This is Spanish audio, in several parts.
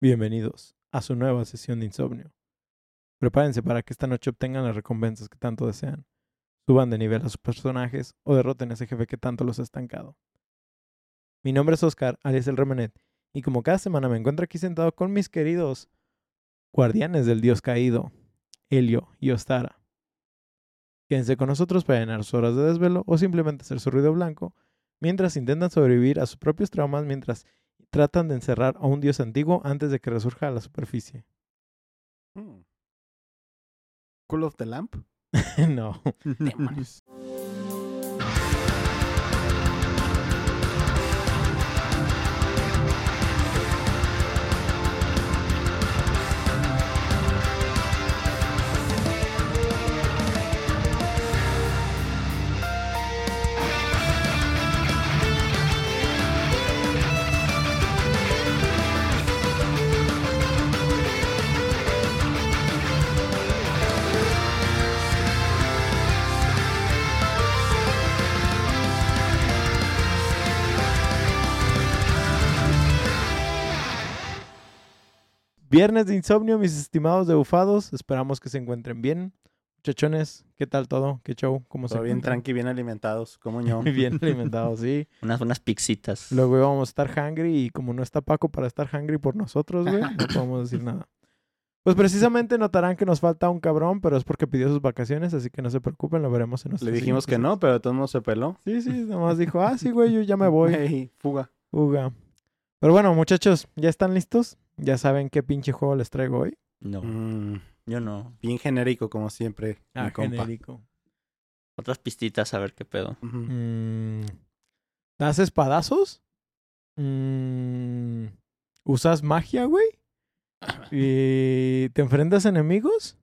Bienvenidos a su nueva sesión de insomnio. Prepárense para que esta noche obtengan las recompensas que tanto desean. Suban de nivel a sus personajes o derroten a ese jefe que tanto los ha estancado. Mi nombre es Oscar, alias el Remenet, y como cada semana me encuentro aquí sentado con mis queridos guardianes del dios caído, Helio y Ostara. Quédense con nosotros para llenar sus horas de desvelo o simplemente hacer su ruido blanco mientras intentan sobrevivir a sus propios traumas mientras tratan de encerrar a un dios antiguo antes de que resurja a la superficie. Mm. Cool of the Lamp. no. Viernes de insomnio, mis estimados de bufados. Esperamos que se encuentren bien. Muchachones, ¿qué tal todo? ¿Qué show? ¿Cómo se Todo bien encuentran? tranqui, bien alimentados, como yo. Muy bien alimentados, sí. Unas, unas pixitas. Luego íbamos a estar hungry y como no está Paco para estar hungry por nosotros, güey, no podemos decir nada. Pues precisamente notarán que nos falta un cabrón, pero es porque pidió sus vacaciones, así que no se preocupen, lo veremos en nuestro Le dijimos que no, pero de todos modos se peló. Sí, sí, nomás dijo, ah, sí, güey, yo ya me voy. Ey, fuga. Uga. Pero bueno, muchachos, ¿ya están listos? ¿Ya saben qué pinche juego les traigo hoy? No, Mm, yo no. bien genérico, como siempre. mi compa. Ah, genérico. Otras pistitas a ver qué pedo. Ujú. Mm, ¿Das espadazos? Mm, ¿Usas magia, güey? ¿Y te enfrentas a enemigos?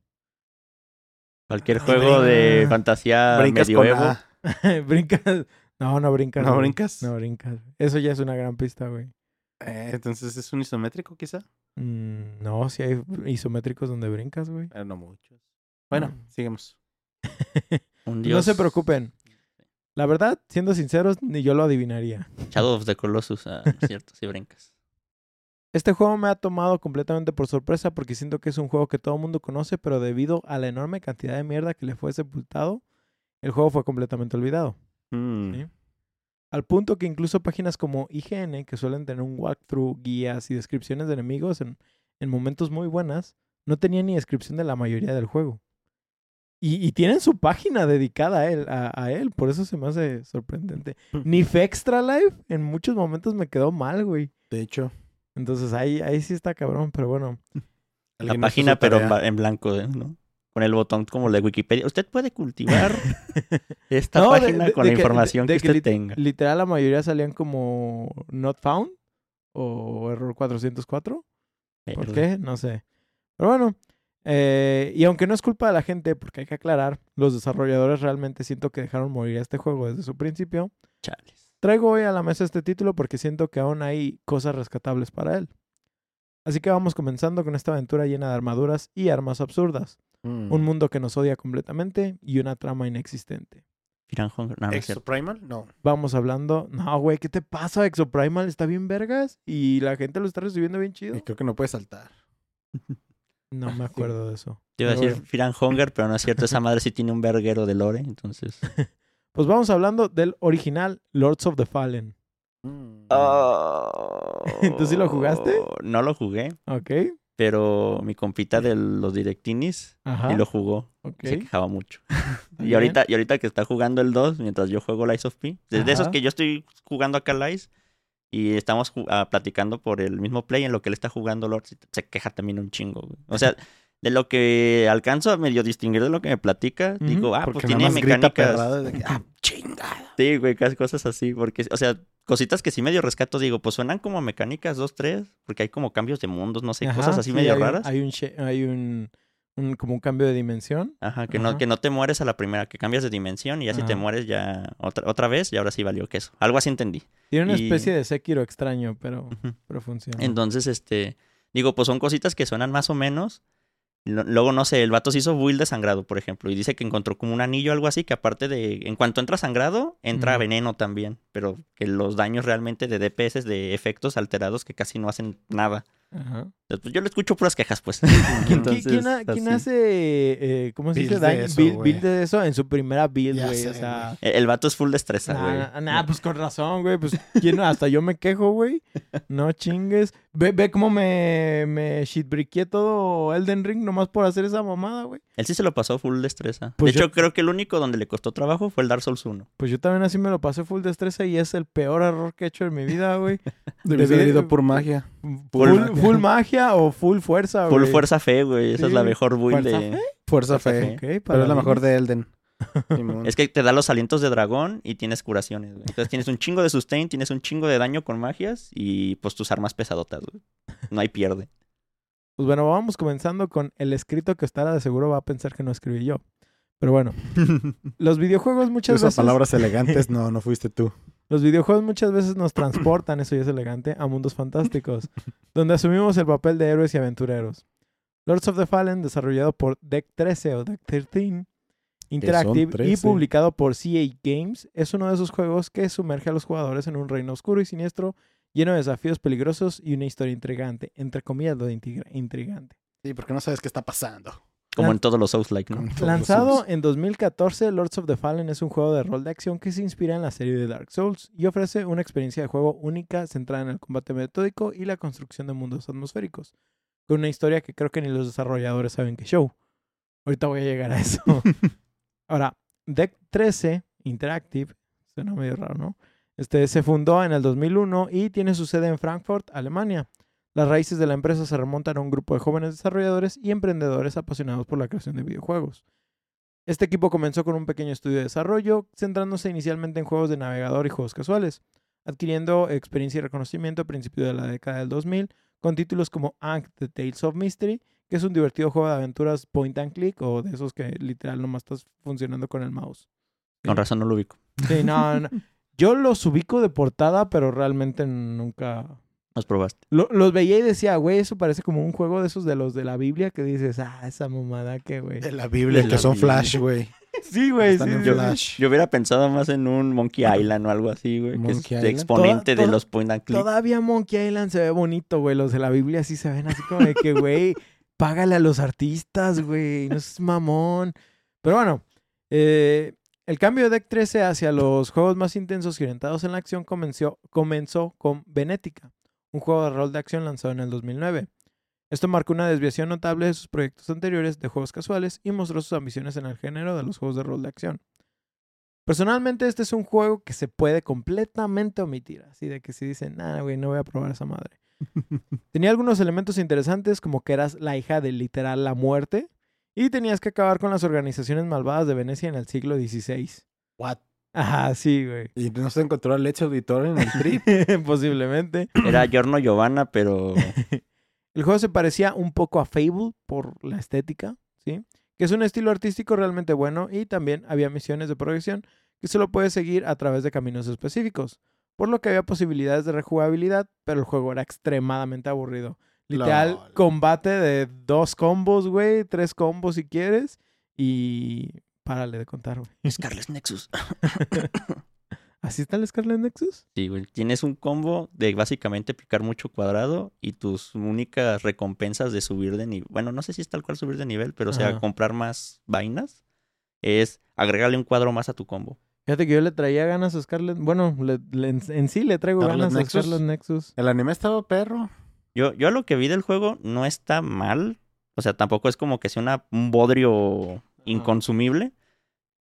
Cualquier Ay, juego de fantasía Brincas medioevo. ¿Brincas? No, no brincas. ¿No güey. brincas? No brincas. Eso ya es una gran pista, güey. Eh, entonces es un isométrico, quizá. Mm, no, si hay isométricos donde brincas, güey. Eh, no muchos. Bueno, Mm. sigamos. Un No se preocupen. La verdad, siendo sinceros, ni yo lo adivinaría. Shadow of the Colossus. Ah, es cierto, sí brincas. Este juego me ha tomado completamente por sorpresa porque siento que es un juego que todo el mundo conoce, pero debido a la enorme cantidad de mierda que le fue sepultado, el juego fue completamente olvidado. Mm. Sí. Al punto que incluso páginas como IGN, que suelen tener un walkthrough, guías y descripciones de enemigos en, en momentos muy buenas, no tenían ni descripción de la mayoría del juego. Y, y tienen su página dedicada a él, a, a él, por eso se me hace sorprendente. Ni Extra Life en muchos momentos me quedó mal, güey. De hecho, Entonces ahí, ahí sí está cabrón, pero bueno. La página, pero en blanco, ¿eh? ¿no? Con el botón como de Wikipedia. Usted puede cultivar esta No, página de- con de la que- información que usted tenga. Literal, la mayoría salían como not found o error 404. ¿Por Pero- qué? No sé. Pero bueno, eh, y aunque no es culpa de la gente, porque hay que aclarar, los desarrolladores realmente siento que dejaron morir a este juego desde su principio. Chales. Traigo hoy a la mesa este título porque siento que aún hay cosas rescatables para él. Así que vamos comenzando con esta aventura llena de armaduras y armas absurdas, Mm. un mundo que nos odia completamente y una trama inexistente. Hunger- no. Vamos hablando, no, güey, ¿qué te pasa? Exoprimal está bien vergas y la gente lo está recibiendo bien chido. Eh, Creo que no puede saltar. No me acuerdo de eso. Yo iba a decir Firan Hunger, pero no es cierto. Esa madre sí tiene un verguero de lore, entonces. Pues vamos hablando del original Lords of the Fallen. Mm. ¿Tú sí lo jugaste? No lo jugué, ¿Ok? Pero mi compita de los directinis Ajá. y lo jugó. Se quejaba mucho. Y ahorita, y ahorita que está jugando el 2, mientras yo juego Lies of P, desde esos Ajá. que yo estoy jugando acá Lies y estamos ah, platicando por el mismo play en lo que él está jugando Lord, se queja también un chingo. güey. O sea, de lo que alcanzo a medio distinguir de lo que me platica, digo, ah, Porque pues nada tiene mecánicas. perrado de que, ah, chingada. Sí, güey, cosas así, porque, o sea, cositas que sí medio rescato, digo, pues suenan como mecánicas 2, 3, porque hay como cambios de mundos, no sé, Ajá, cosas así sí, medio hay un- raras. hay un, hay un, un- como un cambio de dimensión. Ajá, que Ajá. no, que no te mueres a la primera, que cambias de dimensión y ya si te mueres ya otra, otra vez y ahora sí valió queso. Algo así entendí. Tiene una Y- especie de Sekiro extraño, pero, pero funciona. Entonces, este, digo, pues son cositas que suenan más o menos. Luego, no sé, el vato se hizo build de sangrado, por ejemplo, y dice que encontró como un anillo o algo así, que aparte de, en cuanto entra sangrado, entra veneno también, pero que los daños realmente de DPS, de efectos alterados que casi no hacen nada. Ajá. Pues yo le escucho puras quejas, pues. ¿Quién, quién- Entonces, quién ha- quién así. hace, eh, ¿cómo se dice? Build de Daño- eso, build, de eso en su primera build, güey. O sea, El, el vato es full destreza, güey. Nah, nah, pues con razón, güey. Pues ¿quién- hasta yo me quejo, güey. No chingues. Ve, ve cómo me, me shitbriqué todo Elden Ring nomás por hacer esa mamada, güey. Él sí se lo pasó full destreza. Pues de yo- hecho, creo que el único donde le costó trabajo fue el Dark Souls 1. Pues yo también así me lo pasé full destreza y es el peor error que he hecho en mi vida, güey. Debí- haber ido por magia. Full, Full- full magia o full fuerza, Full güey. fuerza fe, güey. Esa Sí, es la mejor build ¿Fuerza de... fe? Fuerza Fuerza fe. Pero es la mejor de Elden. Es que te da los alientos de dragón y tienes curaciones, güey. Entonces tienes un chingo de sustain, tienes un chingo de daño con magias y pues tus armas pesadotas, güey. No hay pierde. Pues bueno, vamos comenzando con el escrito que Ostara de seguro va a pensar que no escribí yo. Pero bueno, los videojuegos muchas Usa veces... palabras elegantes, no, no fuiste tú. Los videojuegos muchas veces nos transportan, eso ya es elegante, a mundos fantásticos, donde asumimos el papel de héroes y aventureros. Lords of the Fallen, desarrollado por Deck 13 o Deck 13 Interactive y 13. publicado por CA Games, es uno de esos juegos que sumerge a los jugadores en un reino oscuro y siniestro, lleno de desafíos peligrosos y una historia intrigante, entre comillas lo de intriga- intrigante. Sí, porque no sabes qué está pasando. Como Lan- en todos los Souls-like, ¿no? Con todos los Lanzado Souls. en 2014, Lords of the Fallen es un juego de rol de acción que se inspira en la serie de Dark Souls y ofrece una experiencia de juego única centrada en el combate metódico y la construcción de mundos atmosféricos, con una historia que creo que ni los desarrolladores saben que show. Ahorita voy a llegar a eso. Ahora, Deck 13 Interactive, suena medio raro, ¿no? Este se fundó en el 2001 y tiene su sede en Frankfurt, Alemania. Las raíces de la empresa se remontan a un grupo de jóvenes desarrolladores y emprendedores apasionados por la creación de videojuegos. Este equipo comenzó con un pequeño estudio de desarrollo, centrándose inicialmente en juegos de navegador y juegos casuales, adquiriendo experiencia y reconocimiento a principios de la década del 2000 con títulos como Ankh The Tales of Mystery, que es un divertido juego de aventuras point and click o de esos que literal nomás estás funcionando con el mouse. Con razón no lo ubico. Sí, no, no. Yo los ubico de portada, pero realmente nunca... Los probaste. Lo- los veía y decía, güey, eso parece como un juego de esos de los de la Biblia que dices, ah, esa mamada que, güey. De la Biblia, De que la son Biblia. Flash, güey. Sí, güey, sí. Flash. Yo hubiera pensado más en un Monkey Island o algo así, güey. Que es Monkey de Island. exponente Toda- de toda- los point and click. Todavía Monkey Island se ve bonito, güey. Los de la Biblia sí se ven así como de que, güey, págale a los artistas, güey. No es mamón. Pero bueno, eh, el cambio de Deck 13 hacia los juegos más intensos y orientados en la acción comenzó, comenzó con Benética, un juego de rol de acción lanzado en el 2009. Esto marcó una desviación notable de sus proyectos anteriores de juegos casuales y mostró sus ambiciones en el género de los juegos de rol de acción. Personalmente, este es un juego que se puede completamente omitir. Así de que si dicen, nada, güey, no voy a probar esa madre. Tenía algunos elementos interesantes, como que eras la hija de literal la muerte y tenías que acabar con las organizaciones malvadas de Venecia en el siglo XVI. What? Ajá, sí, güey. Y no se encontró al Leche Auditor en el trip. Posiblemente. Era Giorno Giovanna, pero El juego se parecía un poco a Fable por la estética, ¿sí? Que es un estilo artístico realmente bueno y también había misiones de progresión que solo puedes seguir a través de caminos específicos, por lo que había posibilidades de rejugabilidad, pero el juego era extremadamente aburrido. Literal, Lol. combate de dos combos, güey, tres combos si quieres y párale de contar, güey. Scarlet Nexus. ¿Así está el Scarlet Nexus? Sí, güey. Tienes un combo de básicamente picar mucho cuadrado y tus únicas recompensas de subir de nivel. Bueno, no sé si es tal cual subir de nivel, pero o sea, Ajá. comprar más vainas es agregarle un cuadro más a tu combo. Fíjate que yo le traía ganas a Scarlet. Bueno, le- le- en, en sí le traigo ¿Scarlet ganas Nexus? a Scarlet Nexus. El anime estaba perro. Yo, yo a lo que vi del juego no está mal. O sea, tampoco es como que sea una, un bodrio inconsumible.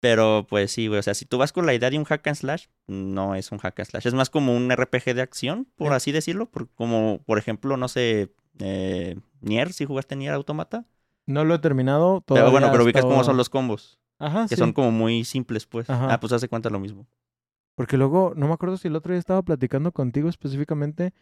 Pero pues sí, güey. O sea, si tú vas con la idea de un hack and slash, no es un hack and slash. Es más como un RPG de acción, por así decirlo. Por- como, por ejemplo, no sé, eh, Nier, si jugaste Nier Automata. No lo he terminado. Pero bueno, todavía pero ubicas cómo son los combos. Ajá, Que sí. son como muy simples, pues. Ajá. Ah, pues hace cuenta lo mismo. Porque luego, no me acuerdo si el otro día estaba platicando contigo específicamente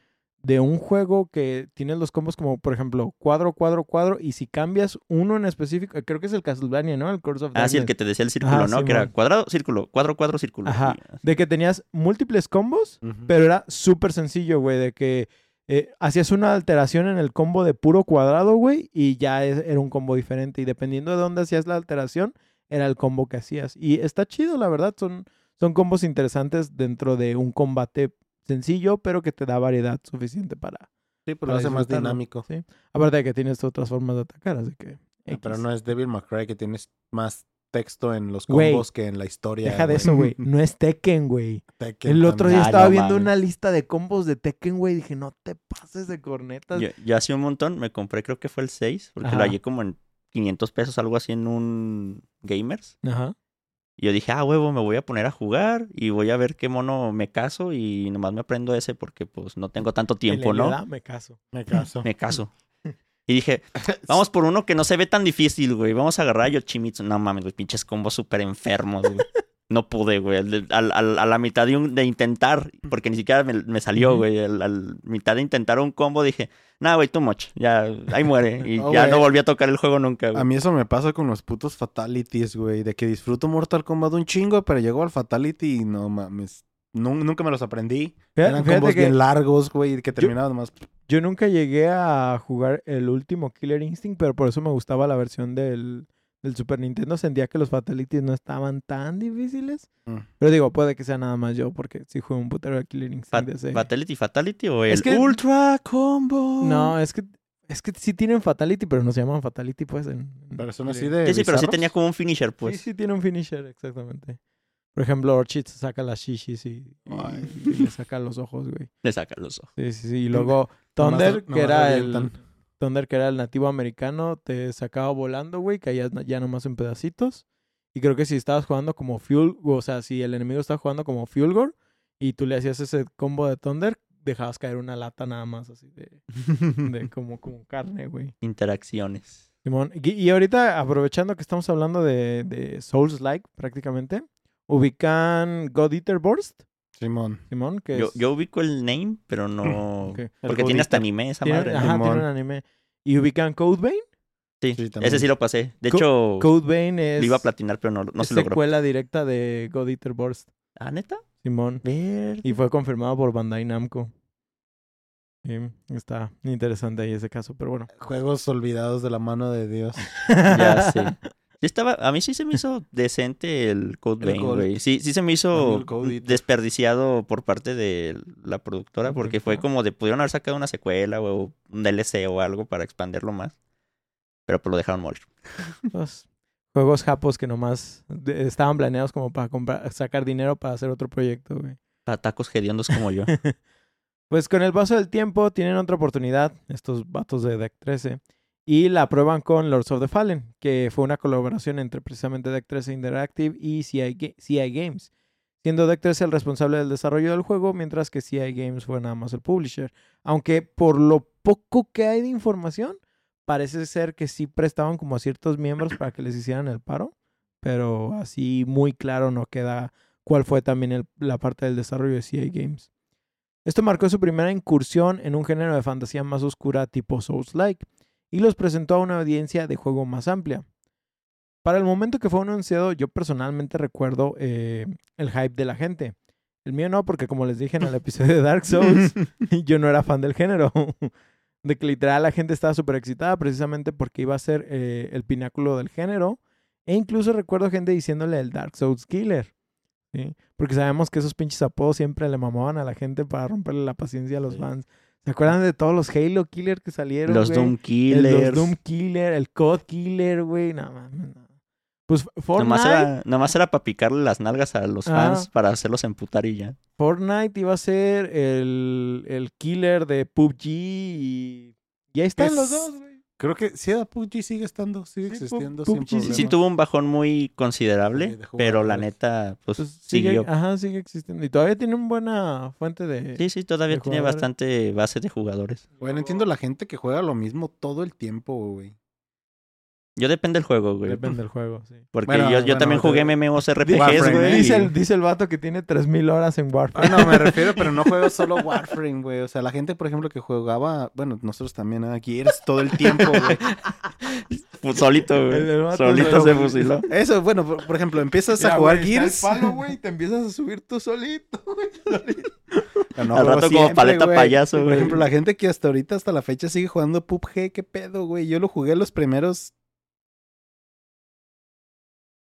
de un juego que tienes los combos como, por ejemplo, cuadro, cuadro, cuadro, y si cambias uno en específico, creo que es el Castlevania, ¿no? El Curse of Ah, sí, el que te decía el círculo, Ajá, ¿no? Que era cuadrado, círculo, cuadro, cuadro, círculo. Ajá. De que tenías múltiples combos, pero era súper sencillo, güey, de que eh, hacías una alteración en el combo de puro cuadrado, güey, y ya es- era un combo diferente. Y dependiendo de dónde hacías la alteración, era el combo que hacías. Y está chido, la verdad. Son, son combos interesantes dentro de un combate sencillo, pero que te da variedad suficiente para, Sí, pues Para lo hace más dinámico. Sí. Aparte de que tienes otras formas de atacar, así que... Ah, Pero no es Devil May Cry que tienes más texto en los combos que en la historia. Deja de eso, güey. No es Tekken, güey. Tekken El otro día Ah, estaba no viendo mames. una lista de combos de Tekken, güey. Dije, no te pases de cornetas. Yo, yo hace un montón me compré, creo que fue el 6, porque Ajá. lo hallé como en 500 pesos, algo así en un Gamers. Ajá. Y yo dije, ah, huevo, me voy a poner a jugar y voy a ver qué mono me caso y nomás me aprendo ese porque pues no tengo tanto tiempo, ¿no? Me caso. Me caso. Me caso. Y dije, vamos por uno que no se ve tan difícil, güey. Vamos a agarrar a Yoshimitsu. No mames, güey, pinches combos súper enfermos, güey. No pude, güey. Al- al- a la mitad de, un- de intentar, porque ni siquiera me, me salió, güey. Al- A la mitad de intentar un combo dije, nah, güey, too much. Ya, ahí muere. Y No, ya güey. no volví a tocar el juego nunca, A güey. mí eso me pasa con los putos fatalities, güey. De que disfruto Mortal Kombat un chingo, pero llego al fatality y no mames. nun- nunca me los aprendí. Fíjate, Eran fíjate combos que bien largos, güey, que terminaban nomás. yo nunca llegué a jugar el último Killer Instinct, pero por eso me gustaba la versión del, del Super Nintendo. Sentía que los Fatalities no estaban tan difíciles. Mm. Pero digo, puede que sea nada más yo, porque sí juego un putero de Killer Instinct. Fa- ¿Fatality, Fatality o el Es que- Ultra Combo? No, es que, es que sí tienen Fatality, pero no se llaman Fatality, pues. En, Pero son así de. Sí, sí, pero sí tenía como un finisher, pues. Sí, sí tiene un finisher, exactamente. Por ejemplo, Orchid se saca las shishis y, y- Ay. y le saca los ojos, güey. Le saca los ojos. Sí, sí, sí. Y luego Thunder, que era el... Thunder, que era el nativo americano, te sacaba volando, güey, caías ya nomás en pedacitos. Y creo que si estabas jugando como Fuel, o sea, si el enemigo estaba jugando como Fulgor y tú le hacías ese combo de Thunder, dejabas caer una lata nada más así de, de como, como carne, güey. Interacciones. Simón, y, y ahorita aprovechando que estamos hablando de, de Souls-like prácticamente, ubican God Eater Burst, Simón. Simón, que Yo, es... yo ubico el name, pero no... Porque El tiene hasta anime esa tiene, madre. ¿no? ajá, tiene Simón. un anime. Y ubican Code Vein. Sí, Sí, ese sí lo pasé. De Co- hecho, Code Vein es, lo iba a platinar, pero no, no es se logró. secuela directa de God Eater Burst, ¿Ah, neta? Simón. Ver. Y fue confirmado por Bandai Namco. Sí, está interesante ahí ese caso, pero bueno. Juegos olvidados de la mano de Dios. Ya sé. Sí estaba, a mí sí se me hizo decente el Code Vein, güey. Sí, sí se me hizo desperdiciado por parte de la productora, porque fue como de pudieron haber sacado una secuela o un DLC o algo para expandirlo más. Pero pues lo dejaron morir. Los juegos japos que nomás estaban planeados como para comprar, sacar dinero para hacer otro proyecto, güey. Para tacos hediondos como yo. Pues con el paso del tiempo tienen otra oportunidad, estos vatos de Deck 13, y la prueban con Lords of the Fallen, que fue una colaboración entre precisamente Deck 13 Interactive y CI, Ga- CI Games, siendo Deck 13 el responsable del desarrollo del juego, mientras que CI Games fue nada más el publisher. Aunque por lo poco que hay de información, parece ser que sí prestaban como a ciertos miembros para que les hicieran el paro, pero así muy claro no queda cuál fue también la parte del desarrollo de CI Games. Esto marcó su primera incursión en un género de fantasía más oscura tipo Souls-like y los presentó a una audiencia de juego más amplia. Para el momento que fue anunciado, yo personalmente recuerdo eh, el hype de la gente. El mío no, porque como les dije en el episodio de Dark Souls, yo no era fan del género. De que literal la gente estaba súper excitada precisamente porque iba a ser eh, el pináculo del género. E incluso recuerdo gente diciéndole el Dark Souls Killer. ¿sí? Porque sabemos que esos pinches apodos siempre le mamaban a la gente para romperle la paciencia a los Sí. fans. ¿Se acuerdan de todos los Halo Killer que salieron? Los güey? Doom Killers. Los Doom Killer, el COD Killer, güey. No mames, no. Pues Fortnite, Nomás era, nomás era para picarle las nalgas a los Ah. fans para hacerlos emputar y ya. Fortnite iba a ser el, el killer de PUBG y, y ahí están Es- los dos, güey. Creo que sí, PUBG sigue estando, sigue Sí, existiendo Pu- sin PUBG sí- problema. Sí tuvo un bajón muy considerable, Sí, pero la neta, pues, Pues sigue, siguió. ajá, sigue existiendo. Y todavía tiene una buena fuente de... Sí, sí, todavía tiene jugadores. bastante base de jugadores. Bueno, entiendo la gente que juega lo mismo todo el tiempo, güey. Yo depende del juego, güey. Depende del juego, sí. Porque Bueno, yo, yo bueno, también jugué de- MMORPGs, güey. Dice y- el, dice el vato que tiene 3000 horas en Warframe. Ah, no, me refiero, pero no juego solo Warframe, güey. O sea, la gente, por ejemplo, que jugaba, bueno, nosotros también, ¿eh? Gears todo el tiempo, güey. Pues solito, güey. Solito se- fusiló. Eso, bueno, por, por ejemplo, empiezas a jugar güey, está Gears. el palo, güey, y te empiezas a subir tú solito, güey. solito. pero no Al rato como paleta güey. payaso, Por güey. ejemplo, la gente que hasta ahorita, hasta la fecha, sigue jugando PUBG, ¿qué pedo, güey? Yo lo jugué los primeros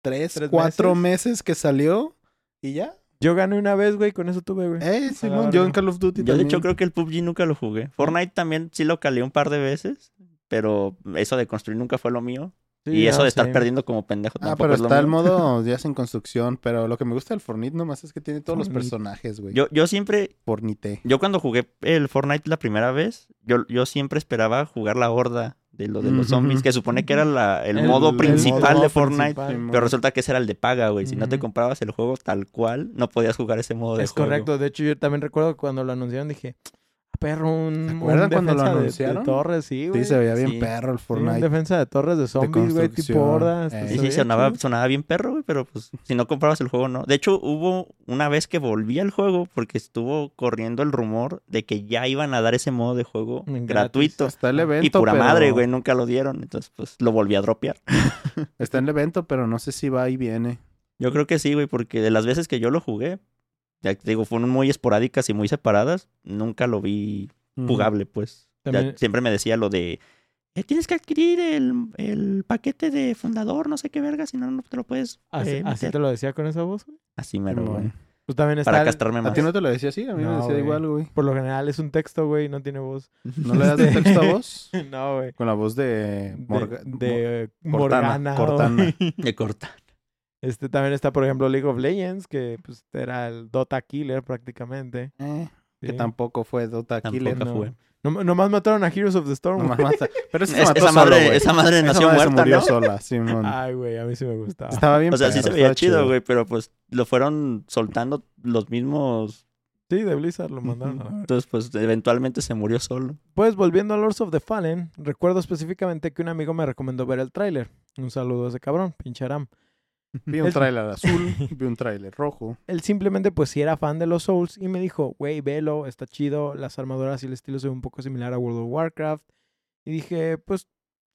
tres, ¿Tres cuatro meses? meses? que salió y ya. Yo gané una vez, güey, con eso tuve, güey. Eh, Simón, yo en Call of Duty Yo de hecho creo que el PUBG nunca lo jugué. Fortnite también sí lo calé un par de veces, pero eso de construir nunca fue lo mío. Sí, y eso no, de estar sí. perdiendo como pendejo Ah, tampoco pero es lo está el modo ya sin construcción. Pero lo que me gusta del Fortnite nomás es que tiene todos los personajes, güey. Yo, yo siempre, Fornite. yo cuando jugué el Fortnite la primera vez, yo, yo siempre esperaba jugar la horda de lo de los zombies, que supone que era la- el, El- modo el principal modo de Fortnite. principal. Pero resulta que ese era el de paga, güey. Si no te comprabas el juego tal cual, no podías jugar ese modo de Es juego. correcto. De hecho, yo también recuerdo cuando lo anunciaron dije, "Ah, perro, un, ¿Se un acuerdan cuando lo defensa de- de, anunciaron? torres, sí, güey. Sí, se veía bien Sí. perro el Sí, un Fortnite. defensa de torres de zombies, güey, tipo construcción. horda. Eh. Sí, sí, sonaba, bien perro, güey, pero pues si no comprabas el juego, no. De hecho, hubo una vez que volví al juego porque estuvo corriendo el rumor de que ya iban a dar ese modo de juego Gratis. gratuito. Está el evento, Y pura pero... madre, güey, nunca lo dieron. Entonces, pues lo volví a dropear. Está en el evento, pero no sé si va y viene. Yo creo que sí, güey, porque de las veces que yo lo jugué, ya te digo, fueron muy esporádicas y muy separadas, nunca lo vi jugable, pues. Ya siempre me decía lo de, "Eh, tienes que adquirir el, el paquete de fundador, no sé qué verga, si no, no te lo puedes ¿Así, eh, así meter". te lo decía con esa voz, güey? Así mero, Simón. güey. Pues también está... Para el- castrarme ¿A más. ti no te lo decía así? A mí me decía güey. igual, güey. Por lo general es un texto, güey, no tiene voz. ¿No le das de texto a voz? no, güey. Con la voz de... De, Morga- de Cortana, Morgana. Cortana. De corta. Este también está, por ejemplo, League of Legends, que pues era el Dota Killer prácticamente. Eh, que tampoco fue Dota Tampoco Killer. No. fue. No- nomás mataron a Heroes of the Storm. Nomás güey. mata- Pero ese se Es- mató esa, solo, madre, esa madre Esa nació madre se murió ¿no? sola, Simón. Ay, güey, a mí sí me gustaba. Estaba bien O sea, sí se veía estaba chido, güey, pero pues lo fueron soltando los mismos. Sí, de Blizzard lo mandaron. a. Entonces, pues eventualmente se murió solo. Pues volviendo a Lords of the Fallen, recuerdo específicamente que un amigo me recomendó ver el tráiler. Un saludo a ese cabrón, pinche Aram. Vi un tráiler azul, vi un tráiler rojo. Él simplemente pues sí era fan de los Souls y me dijo, güey, velo, está chido, las armaduras y el estilo se ve un poco similar a World of Warcraft. Y dije, pues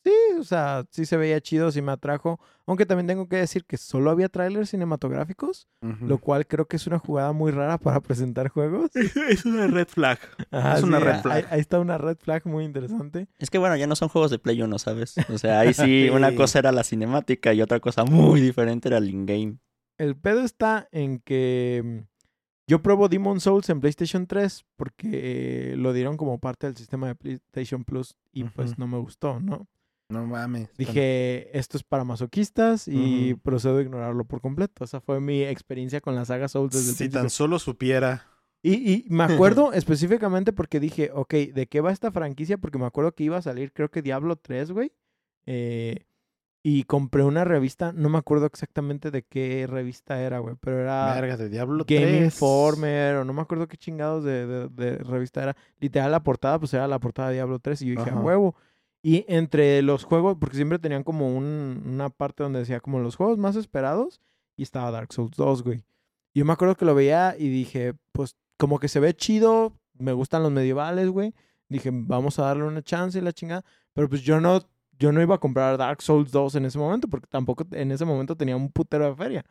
sí, o sea, sí se veía chido, sí me atrajo. Aunque también tengo que decir que solo había trailers cinematográficos, lo cual creo que es una jugada muy rara para presentar juegos. Es una red flag. Ajá, Es una sí, red flag. Ahí, está una red flag muy interesante. Es que bueno, ya no son juegos de Play 1, ¿sabes? O sea, ahí sí, una cosa era la cinemática y otra cosa muy diferente era el in-game. El pedo está en que mm, yo pruebo Demon Souls en PlayStation 3 porque eh, lo dieron como parte del sistema de PlayStation Plus y pues no me gustó, ¿no? No mames. Dije, esto es para masoquistas y procedo a ignorarlo por completo. Esa fue mi experiencia con la saga Souls desde el Si principio. tan solo supiera. Y, y me acuerdo específicamente porque dije, ok, ¿de qué va esta franquicia? Porque me acuerdo que iba a salir, creo que Diablo 3, güey. Eh, y compré una revista, no me acuerdo exactamente de qué revista era, güey, pero era Verga de Diablo Game 3. Informer o no me acuerdo qué chingados de, de- de revista era. Literal, la portada, pues era la portada de Diablo 3 y yo dije, a huevo. Y entre los juegos, porque siempre tenían como un- una parte donde decía como los juegos más esperados y estaba Dark Souls 2, güey. Yo me acuerdo que lo veía y dije, pues como que se ve chido, me gustan los medievales, güey. Dije, vamos a darle una chance y la chingada. Pero pues yo no, yo no iba a comprar Dark Souls 2 en ese momento porque tampoco en ese momento tenía un putero de feria.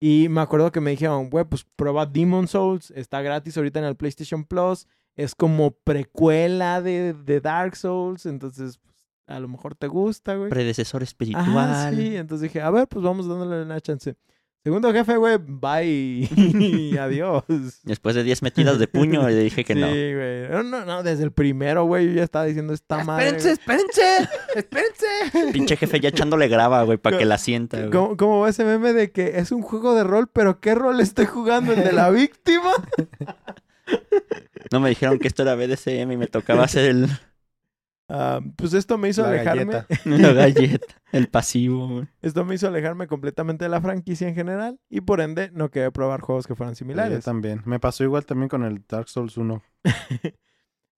Y me acuerdo que me dijeron, güey, pues prueba Demon Souls, está gratis ahorita en el PlayStation Plus, es como precuela de, de Dark Souls, entonces pues, a lo mejor te gusta, güey. Predecesor espiritual. Ajá, sí, entonces dije, a ver, pues vamos dándole una chance. Segundo jefe, güey, bye y adiós. Después de 10 metidas de puño, le dije que sí, no. güey. No, no, no, desde el primero, güey, yo ya estaba diciendo esta madre. Espérense, espérense, espérense. Pinche jefe ya echándole grava, güey, para que la sienta, güey. güey. ¿Cómo, cómo va ese meme de que es un juego de rol, pero qué rol estoy jugando? ¿El de la víctima? No me dijeron que esto era BDSM y me tocaba hacer el, Ah, pues esto me hizo La alejarme. galleta. la galleta, el pasivo, güey. Esto me hizo alejarme completamente de la franquicia en general y por ende no quería probar juegos que fueran Yo similares. también. Me pasó igual también con el Dark Souls 1.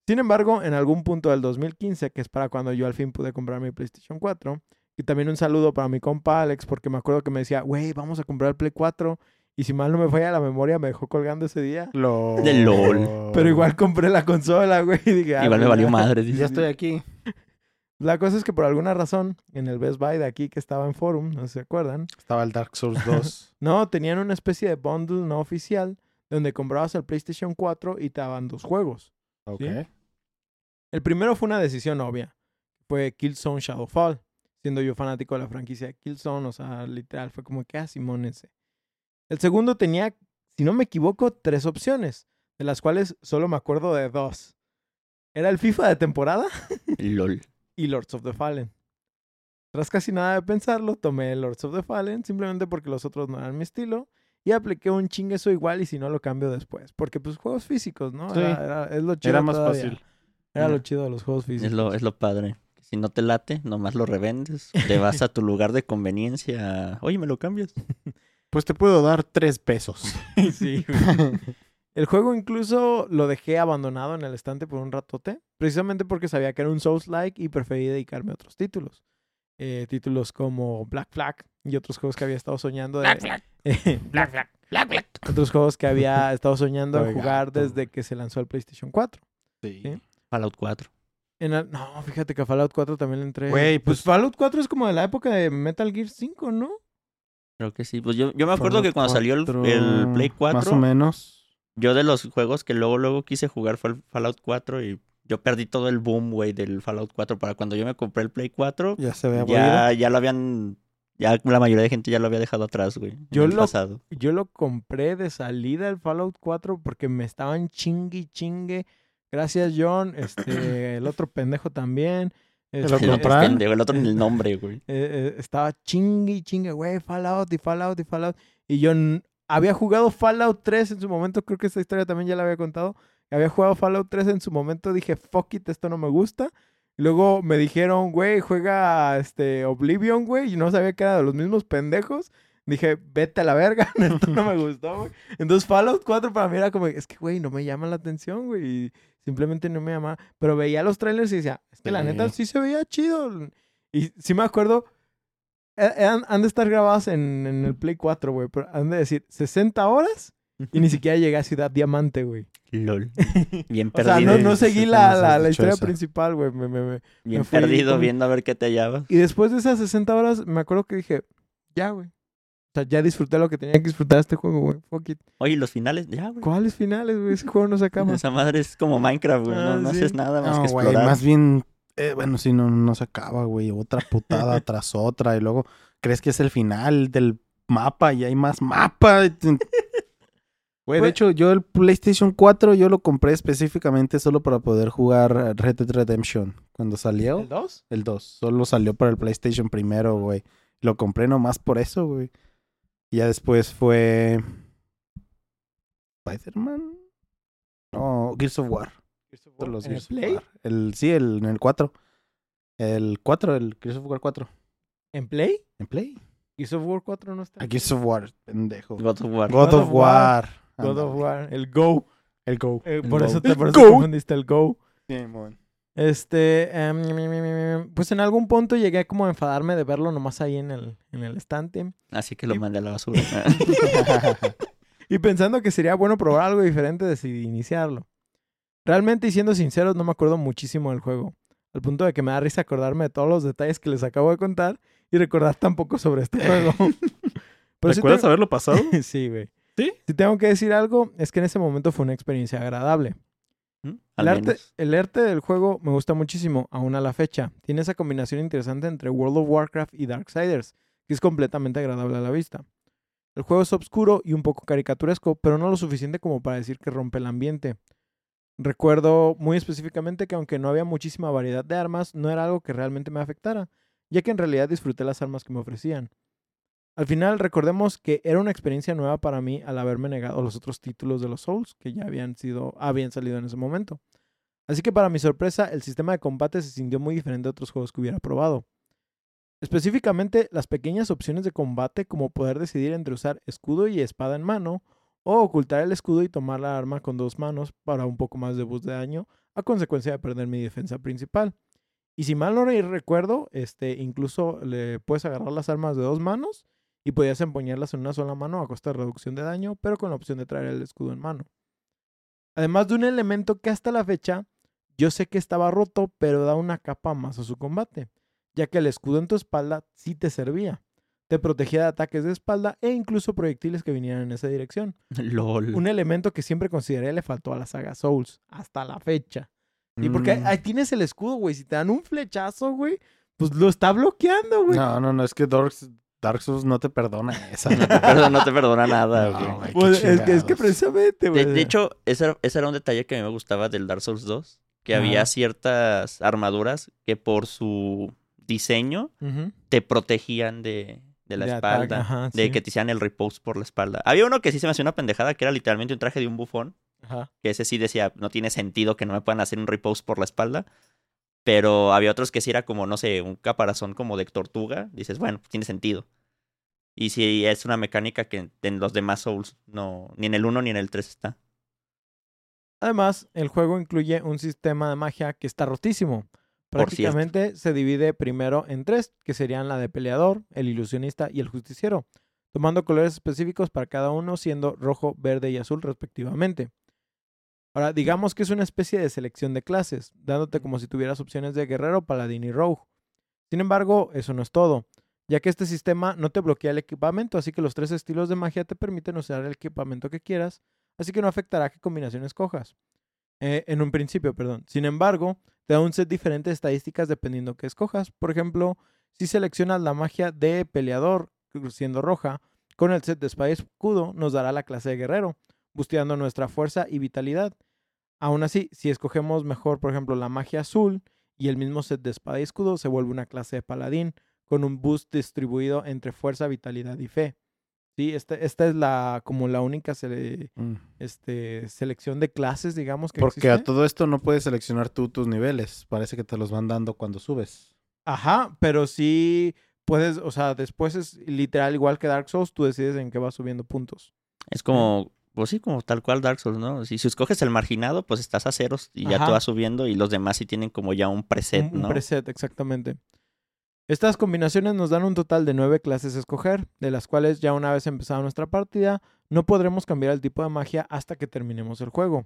Sin embargo, en algún punto del 2015, que es para cuando yo al fin pude comprar mi PlayStation 4, y también un saludo para mi compa Alex, porque me acuerdo que me decía, güey, vamos a comprar el Play 4, y si mal no me falla la memoria, me dejó colgando ese día. LOL. De LOL. Pero igual compré la consola, güey, y dije, "Ah, Igual me valió ya". madre. dice. Ya estoy aquí. La cosa es que por alguna razón, en el Best Buy de aquí que estaba en Forum, no sé si se acuerdan, Estaba el Dark Souls 2. no, tenían una especie de bundle no oficial, donde comprabas el PlayStation 4 y te daban dos juegos. ok. ¿Sí? El primero fue una decisión obvia. Fue Killzone Shadowfall. Siendo yo fanático de la franquicia de Killzone, o sea, literal, fue como que, ah, Simón ese. El segundo tenía si no me equivoco, tres opciones, de las cuales solo me acuerdo de dos. Era el FIFA de temporada LOL. y Lords of the Fallen. Tras casi nada de pensarlo, tomé Lords of the Fallen simplemente porque los otros no eran mi estilo y apliqué un chingue eso igual y si no lo cambio después. Porque pues juegos físicos, ¿no? Sí. Era, era- es lo chido Era más todavía. fácil. Era lo chido de los juegos físicos. Es lo, es lo padre. Si no te late, nomás lo revendes. Te vas a tu lugar de conveniencia. Oye, ¿me lo cambias? Pues te puedo dar tres pesos. Sí, güey. El juego incluso lo dejé abandonado en el estante por un ratote, precisamente porque sabía que era un Souls-like y preferí dedicarme a otros títulos. Eh, títulos como Black Flag y otros juegos que había estado soñando de... Black Flag. Black, black, black, black. otros juegos que había estado soñando en Oiga, jugar todo. desde que se lanzó el PlayStation 4. Sí. Sí. Fallout 4. En el- No, fíjate que a Fallout 4 también le entré. Güey, pues, pues- Fallout 4 es como de la época de Metal Gear 5, ¿no? Creo que sí. Pues yo, yo me acuerdo que cuando salió el, 4, el Play Más o 4, menos. yo de los juegos que luego luego quise jugar fue el Fallout 4 y yo perdí todo el boom, güey, del Fallout 4. Para cuando yo me compré el Play 4, Ya se había ya, ya lo habían... Ya la mayoría de gente ya lo había dejado atrás, güey. Yo lo- pasado. Yo lo compré de salida el Fallout 4 porque me estaban chingue y chingue. Gracias, John. Este, el otro pendejo también. ¿El este, Fran? pendejo, el otro ni el nombre, güey. eh, eh, estaba chingue y chingue, güey, Fallout y Fallout y Fallout. Y yo había jugado Fallout 3 en su momento, creo que esta historia también ya la había contado. Había jugado Fallout 3 en su momento, dije, fuck it, esto no me gusta. Y luego me dijeron, güey, juega este Oblivion, güey, y no sabía que era de los mismos pendejos. Dije, vete a la verga, esto no me gustó, güey. Entonces Fallout 4 para mí era como, es que, güey, no me llama la atención, güey. y Simplemente no me llama. Pero veía los trailers y decía, es que la neta sí se veía chido. Y sí me acuerdo, han, han de estar grabadas en, en el Play 4, güey. Pero han de decir 60 horas y ni siquiera llegué a Ciudad Diamante, güey. LOL. Bien O sea, perdido. no, no seguí la, la, la historia principal, güey. Me- me- me- Bien me fui perdido viendo a ver qué te hallabas. Y después de esas 60 horas, me acuerdo que dije, ya, güey. O sea, ya disfruté lo que tenía que disfrutar de este juego, güey. Fuck it. Oye, los finales, ya, güey. ¿Cuáles finales, güey? Ese juego no se acaba. Esa madre es como Minecraft, güey. Ah, no, no sí. haces nada más No, que güey, explorar. más bien, eh, bueno, sí, no, no se acaba, güey. Otra putada tras otra. Y luego crees que es el final del mapa y hay más mapa. Güey, de Pues- hecho, yo el PlayStation 4 yo lo compré específicamente solo para poder jugar Red Dead Redemption. Cuando salió, ¿El 2? el 2. Solo salió para el PlayStation primero, güey. Lo compré nomás por eso, güey. Y ya después fue... Spider-Man. No, Gears of War. Todos los ¿En el Gears of Play? War. El, sí, el, en el 4. El 4, el Gears of War 4. ¿En Play? ¿En Play? Gears of War 4 no está. A Gears of War, pendejo. God of War. God, God of of War. God of. War. El Go. El Go. Eh, El por Go. eso te El por eso Go. confundiste el Go. Simón. Este, em, pues en algún punto llegué como a enfadarme de verlo nomás ahí en el, en el estante. Así que lo mandé a la basura. Y pensando que sería bueno probar algo diferente, decidí iniciarlo. Realmente, y siendo sinceros, no me acuerdo muchísimo del juego. Al punto de que me da risa acordarme de todos los detalles que les acabo de contar y recordar tan poco sobre este juego. Pero sí ¿Recuerdas tengo- haberlo pasado? sí, güey. ¿Sí? Si tengo que decir algo, es que en ese momento fue una experiencia agradable. El arte del juego me gusta muchísimo, aún a la fecha. Tiene esa combinación interesante entre World of Warcraft y Darksiders, que es completamente agradable a la vista. El juego es oscuro y un poco caricaturesco, pero no lo suficiente como para decir que rompe el ambiente. Recuerdo muy específicamente que aunque no había muchísima variedad de armas, no era algo que realmente me afectara, ya que en realidad disfruté las armas que me ofrecían. Al final, recordemos que era una experiencia nueva para mí al haberme negado los otros títulos de los Souls que ya habían sido habían salido en ese momento. Así que para mi sorpresa, el sistema de combate se sintió muy diferente a otros juegos que hubiera probado. Específicamente, las pequeñas opciones de combate como poder decidir entre usar escudo y espada en mano, o ocultar el escudo y tomar la arma con dos manos para un poco más de boost de daño, a consecuencia de perder mi defensa principal. Y si mal no re- recuerdo, este, incluso le puedes agarrar las armas de dos manos y podías empuñarlas en una sola mano a costa de reducción de daño, pero con la opción de traer el escudo en mano. Además de un elemento que hasta la fecha yo sé que estaba roto, pero da una capa más a su combate, ya que el escudo en tu espalda sí te servía. Te protegía de ataques de espalda e incluso proyectiles que vinieran en esa dirección. LOL. Un elemento que siempre consideré le faltó a la saga Souls, hasta la fecha. Y porque Mm. ahí tienes el escudo, güey. Si te dan un flechazo, güey, pues lo está bloqueando, güey. No, no, no, es que Dark, Dark Souls no te perdona esa. Pero no te perdona nada, No, güey. güey, qué Pues, es, que, es que chingados. precisamente, De, güey. de hecho, ese, era- ese era un detalle que a mí me gustaba del Dark Souls 2. Que había ciertas armaduras que por su diseño te protegían de, de la De ataque, espalda. ajá, de sí. que te hicieran el repose por la espalda. Había uno que sí se me hacía una pendejada, que era literalmente un traje de un bufón. Ajá. Que ese sí decía, no tiene sentido que no me puedan hacer un repose por la espalda. Pero había otros que sí era como, no sé, un caparazón como de tortuga. Dices, bueno, pues tiene sentido. Y si es una mecánica que en los demás Souls no, ni en el 1 ni en el 3 está. Además, el juego incluye un sistema de magia que está rotísimo. Prácticamente se divide primero en tres, que serían la de peleador, el ilusionista y el justiciero, tomando colores específicos para cada uno, siendo rojo, verde y azul respectivamente. Ahora, digamos que es una especie de selección de clases, dándote como si tuvieras opciones de guerrero, paladín y rogue. Sin embargo, eso no es todo, ya que este sistema no te bloquea el equipamiento, así que los tres estilos de magia te permiten usar el equipamiento que quieras, así que no afectará qué combinación escojas. Eh, en un principio, perdón. Sin embargo, te da un set diferente de estadísticas dependiendo que escojas. Por ejemplo, si seleccionas la magia de peleador, siendo roja, con el set de espada y escudo nos dará la clase de guerrero, busteando nuestra fuerza y vitalidad. Aún así, si escogemos mejor, por ejemplo, la magia azul y el mismo set de espada y escudo, se vuelve una clase de paladín, con un boost distribuido entre fuerza, vitalidad y fe. Sí, esta, esta es la como la única sele- Mm. este, selección de clases, digamos, que Porque a todo esto no puedes seleccionar tú tus niveles. Parece que te los van dando cuando subes. Ajá, pero sí puedes, o sea, después es literal igual que Dark Souls, tú decides en qué vas subiendo puntos. Es como, pues sí, como tal cual Dark Souls, ¿no? Si, si escoges el marginado, pues estás a ceros y ya tú vas subiendo y los demás sí tienen como ya un preset, un, un ¿no? preset, exactamente. Estas combinaciones nos dan un total de nueve clases a escoger, de las cuales ya una vez empezada nuestra partida, no podremos cambiar el tipo de magia hasta que terminemos el juego.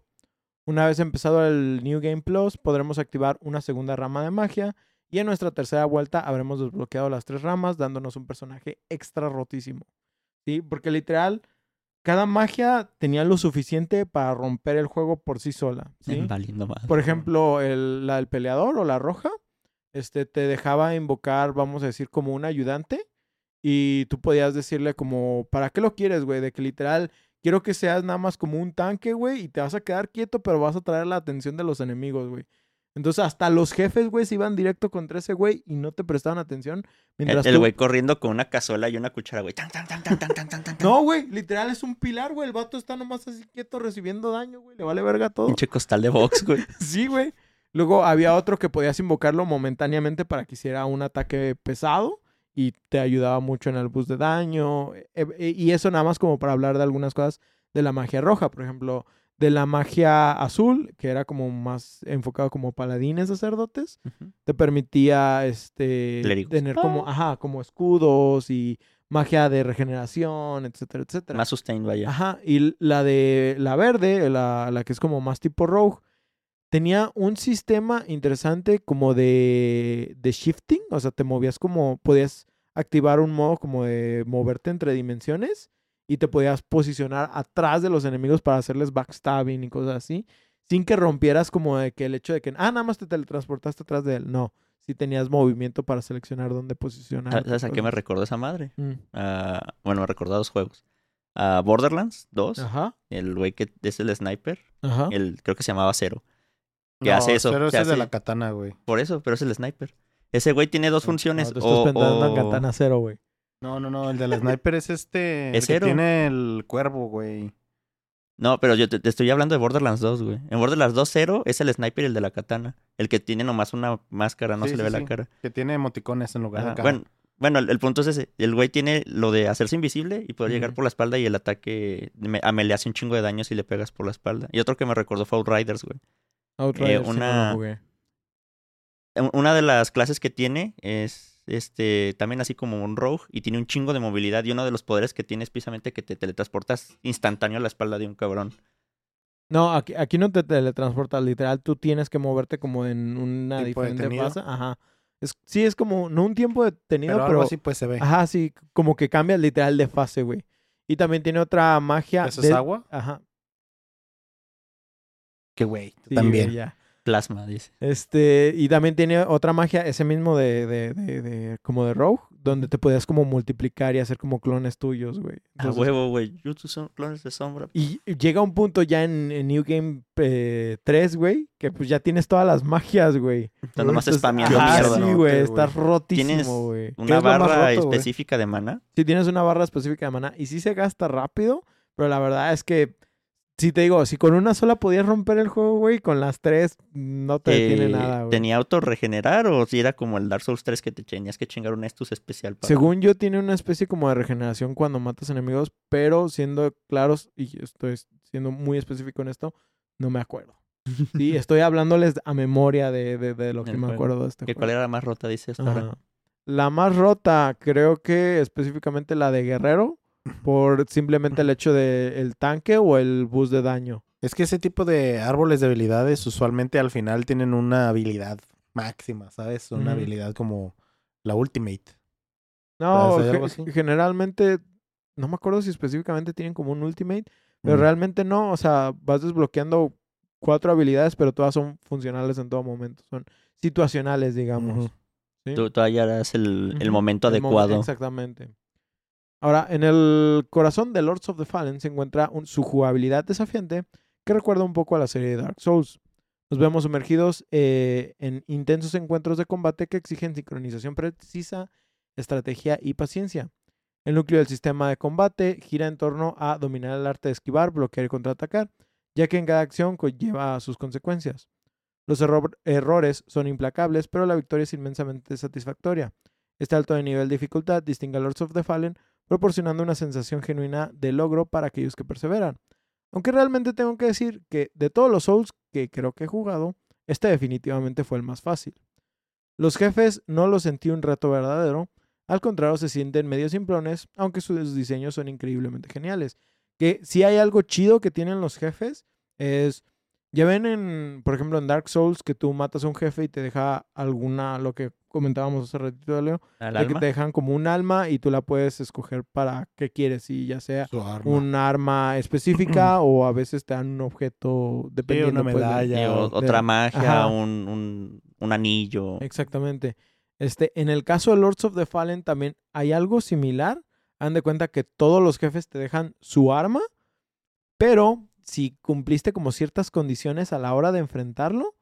Una vez empezado el New Game Plus, podremos activar una segunda rama de magia y en nuestra tercera vuelta habremos desbloqueado las tres ramas, dándonos un personaje extra rotísimo. ¿Sí? Porque literal, cada magia tenía lo suficiente para romper el juego por sí sola. ¿sí? Valiendo. Por ejemplo, el, la del peleador o la roja, este, te dejaba invocar, vamos a decir, como un ayudante. Y tú podías decirle como, ¿para qué lo quieres, güey? De que literal, quiero que seas nada más como un tanque, güey, y te vas a quedar quieto, pero vas a traer la atención de los enemigos, güey. Entonces, hasta los jefes, güey, se iban directo contra ese güey y no te prestaban atención. El Mientras el tú- güey corriendo con una cazuela y una cuchara, güey. Tan, tan, tan, tan, tan, tan, tan, tan. No, güey, literal es un pilar, güey. El vato está nomás así quieto recibiendo daño, güey. Le vale verga todo. Pinche costal de box, güey. Sí, güey. Luego había otro que podías invocarlo momentáneamente para que hiciera un ataque pesado y te ayudaba mucho en el boost de daño. E- e- Y eso nada más como para hablar de algunas cosas de la magia roja, por ejemplo, de la magia azul, que era como más enfocado como paladines sacerdotes, te permitía este Clérigos. tener como, ajá, como escudos y magia de regeneración, etcétera, etcétera. Más sustain, vaya. Ajá, y la de la verde, la, la que es como más tipo rogue, tenía un sistema interesante como de, de shifting, o sea, te movías como, podías activar un modo como de moverte entre dimensiones y te podías posicionar atrás de los enemigos para hacerles backstabbing y cosas así, sin que rompieras como de que el hecho de que, ah, nada más te teletransportaste atrás de él, no, si tenías movimiento para seleccionar dónde posicionar. ¿Sabes a qué me recordó esa madre? Mm, Ah, bueno, me recordó a dos juegos. A Borderlands 2, Ajá, el güey que es el sniper, ajá. el, creo que se llamaba Zero. ¿Qué No, hace eso? Pero ¿Qué ese es de la katana, güey. Por eso, pero es el sniper. Ese güey tiene dos funciones. No, te o, estás en Katana Cero, güey. No, no, no. El del sniper es este. Es el que cero. tiene el cuervo, güey. No, pero yo te, te estoy hablando de Borderlands 2, güey. En Borderlands 2 Zero es el sniper y el de la katana. El que tiene nomás una máscara, no Sí, se le sí, ve la cara. Que tiene emoticones en lugar Ajá, de cara. Bueno, bueno el, el punto es ese. El güey tiene lo de hacerse invisible y poder llegar por la espalda y el ataque me- a me le hace un chingo de daño si le pegas por la espalda. Y otro que me recordó fue Outriders, güey. Outriders, una-. Un- Una de las clases que tiene es este también así como un rogue y tiene un chingo de movilidad y uno de los poderes que tiene es precisamente que te teletransportas instantáneo a la espalda de un cabrón. No, aquí, aquí no te teletransportas, literal, tú tienes que moverte como en una ¿Tipo diferente fase. Ajá. Es, sí, es como, no un tiempo detenido, pero pero, algo así pues se ve. ajá, sí, como que cambia literal de fase, güey. Y también tiene otra magia. ¿Eso de- es agua? Ajá. Que güey. sí, también. güey, ya. Plasma, dice. Este, y también tiene otra magia, ese mismo de, de, de, de- como de Rogue, donde te podías como multiplicar y hacer como clones tuyos, güey. A huevo, güey. YouTube son clones de sombra. Y llega un punto ya en, en New Game eh, 3, güey, que pues ya tienes todas las magias, güey. Está nomás spameando mierda. sí, güey, estás rotísimo, güey. ¿Qué Una barra roto, específica de mana. Sí, tienes una barra específica de mana y sí se gasta rápido, pero la verdad es que, si te digo, si con una sola podías romper el juego, güey, con las tres no te detiene Eh, nada, güey. ¿Tenía auto regenerar o si era como el Dark Souls 3 que te tenías que chingar un Estus especial para... Según yo, tiene una especie como de regeneración cuando matas enemigos, pero siendo claros, y estoy siendo muy específico en esto, no me acuerdo. Sí, estoy hablándoles a memoria de, de- de lo que me juego. acuerdo de este ¿Que juego. ¿Cuál era la más rota, dice hasta ahora? Ajá. La más rota, creo que específicamente la de Guerrero, por simplemente el hecho de el tanque o el boost de daño. Es que ese tipo de árboles de habilidades usualmente al final tienen una habilidad máxima, ¿sabes? Una habilidad como la ultimate. No, generalmente, no me acuerdo si específicamente tienen como un ultimate, pero Mm. realmente no, o sea, vas desbloqueando cuatro habilidades, pero todas son funcionales en todo momento, son situacionales, digamos. Ujú. ¿sí? Tú, tú hallarás el, el momento el adecuado. exactamente. Ahora, en el corazón de Lords of the Fallen se encuentra su jugabilidad desafiante que recuerda un poco a la serie de Dark Souls. Nos vemos sumergidos eh, en intensos encuentros de combate que exigen sincronización precisa, estrategia y paciencia. El núcleo del sistema de combate gira en torno a dominar el arte de esquivar, bloquear y contraatacar, ya que en cada acción conlleva sus consecuencias. Los erro- errores son implacables, pero la victoria es inmensamente satisfactoria. Este alto de nivel de dificultad distingue a Lords of the Fallen, proporcionando una sensación genuina de logro para aquellos que perseveran. Aunque realmente tengo que decir que de todos los Souls que creo que he jugado, este definitivamente fue el más fácil. Los jefes no los sentí un reto verdadero, al contrario se sienten medio simplones, aunque sus diseños son increíblemente geniales. Que si hay algo chido que tienen los jefes es ya ven en, por ejemplo, en Dark Souls que tú matas a un jefe y te deja alguna, lo que comentábamos hace ratito, Leo, ¿Al de que te dejan como un alma y tú la puedes escoger para qué quieres, y ya sea arma. un arma específica o a veces te dan un objeto dependiendo una pues, de- medalla. Sí, o- de- otra magia, un, un, un anillo. Exactamente. Este, en el caso de Lords of the Fallen también hay algo similar. Han de cuenta que todos los jefes te dejan su arma, pero si cumpliste como ciertas condiciones a la hora de enfrentarlo,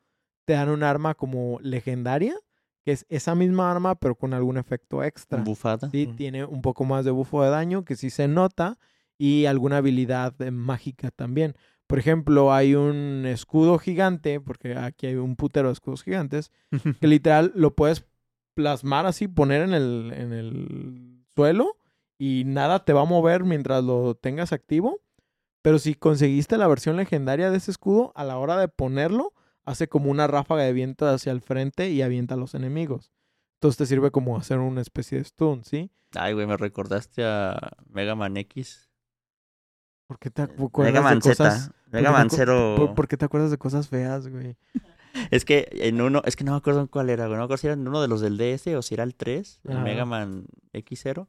te dan un arma como legendaria, que es esa misma arma pero con algún efecto extra. Bufada. Sí, tiene un poco más de bufo de daño que sí se nota y alguna habilidad eh, mágica también. Por ejemplo, hay un escudo gigante, porque aquí hay un putero de escudos gigantes, que literal lo puedes plasmar así, poner en el, en el suelo y nada te va a mover mientras lo tengas activo. Pero si conseguiste la versión legendaria de ese escudo, a la hora de ponerlo, hace como una ráfaga de viento hacia el frente y avienta a los enemigos. Entonces te sirve como hacer una especie de stun, ¿sí? Ay, güey, me recordaste a Mega Man X. ¿Por qué te Mega acuerdas Man de Z. cosas? Mega Man Zero. ¿Por, por qué te acuerdas de cosas feas, güey? Es que en uno, es que no me acuerdo en cuál era, güey. No me acuerdo si era en uno de los del DS o si era el 3, el. Mega Man X0.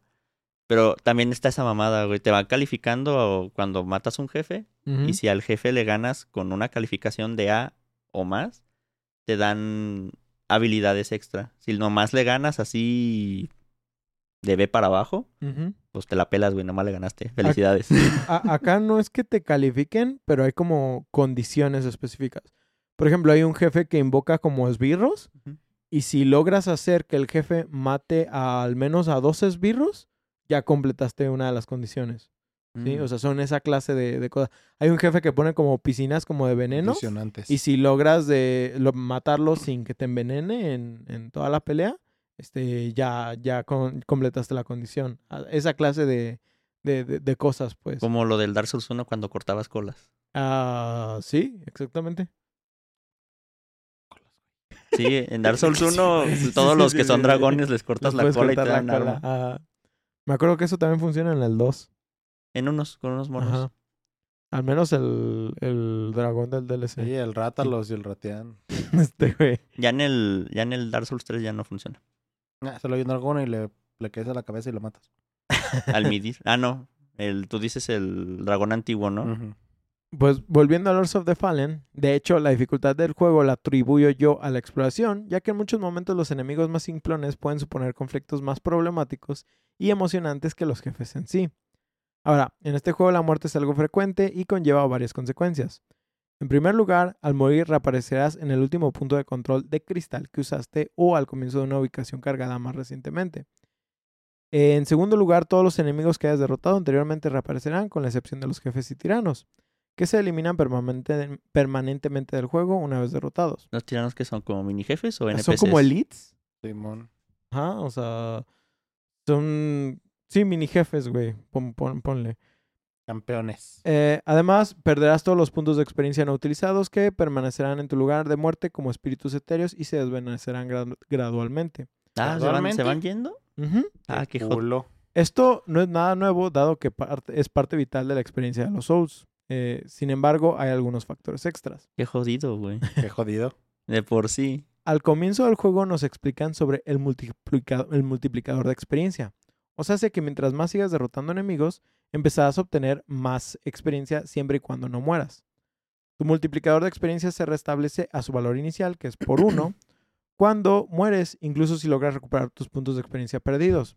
Pero también está esa mamada, güey. Te va calificando cuando matas un jefe. Y si al jefe le ganas con una calificación de A o más, te dan habilidades extra. Si nomás le ganas así de B para abajo, pues te la pelas, güey. Nomás le ganaste. Felicidades. A- acá no es que te califiquen, pero hay como condiciones específicas. Por ejemplo, hay un jefe que invoca como esbirros y si logras hacer que el jefe mate a al menos a dos esbirros, ya completaste una de las condiciones. ¿sí? Mm. O sea, son esa clase de, de cosas. Hay un jefe que pone como piscinas como de veneno y si logras de lo- matarlo sin que te envenene en, en toda la pelea, este, ya, ya con- completaste la condición. Esa clase de, de, cosas, pues. Como lo del Dark Souls 1 cuando cortabas colas. Ah, sí, exactamente. Sí, en Dark Souls 1, Sí, todos los que son dragones les cortas Les la cola y te dan la cola. Me acuerdo que eso también funciona en el 2. En unos, con unos monos. Ajá. Al menos el, el dragón del DLC. Sí, el Rátalos y el Ratean. Este, güey. Ya en el, ya en el Dark Souls 3 ya no funciona. Ah, se lo un dragón y le, le caes a la cabeza y lo matas. Al midir. Ah, no. El, tú dices el dragón antiguo, ¿no? Ujú. Pues volviendo a Lords of the Fallen, de hecho la dificultad del juego la atribuyo yo a la exploración, ya que en muchos momentos los enemigos más simplones pueden suponer conflictos más problemáticos y emocionantes que los jefes en sí. Ahora, en este juego la muerte es algo frecuente y conlleva varias consecuencias. En primer lugar, al morir reaparecerás en el último punto de control de cristal que usaste o al comienzo de una ubicación cargada más recientemente. En segundo lugar, todos los enemigos que hayas derrotado anteriormente reaparecerán, con la excepción de los jefes y tiranos, que se eliminan permanente- permanentemente del juego una vez derrotados. ¿Los tiranos que son como mini jefes o NPCs? ¿Son como elites? Simón. Ajá, o sea, son, sí, mini jefes, güey, pon- pon- ponle. Campeones. Eh, además, perderás todos los puntos de experiencia no utilizados que permanecerán en tu lugar de muerte como espíritus etéreos y se desvanecerán gradu- gradualmente. Ah, ¿se van, ¿Gradualmente? ¿se van yendo? Ujú. Ah, qué culo. Esto no es nada nuevo, dado que parte- es parte vital de la experiencia de los Souls. Eh, sin embargo, hay algunos factores extras. Qué jodido, güey. Qué jodido. De por sí. Al comienzo del juego nos explican sobre el, multiplica- el multiplicador de experiencia. O sea, hace que mientras más sigas derrotando enemigos, empezarás a obtener más experiencia siempre y cuando no mueras. Tu multiplicador de experiencia se restablece a su valor inicial, que es por uno, cuando mueres, incluso si logras recuperar tus puntos de experiencia perdidos.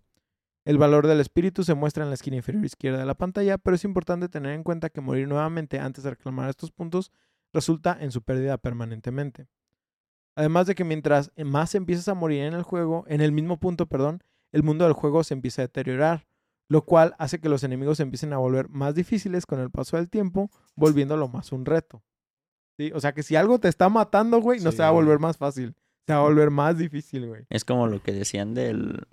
El valor del espíritu se muestra en la esquina inferior izquierda de la pantalla, pero es importante tener en cuenta que morir nuevamente antes de reclamar estos puntos resulta en su pérdida permanentemente. Además de que mientras más empiezas a morir en el juego, en el mismo punto, perdón, el mundo del juego se empieza a deteriorar, lo cual hace que los enemigos se empiecen a volver más difíciles con el paso del tiempo, volviéndolo más un reto. ¿Sí? O sea que si algo te está matando, güey, no se va a volver más fácil, se va a volver más difícil, güey. Es como lo que decían del.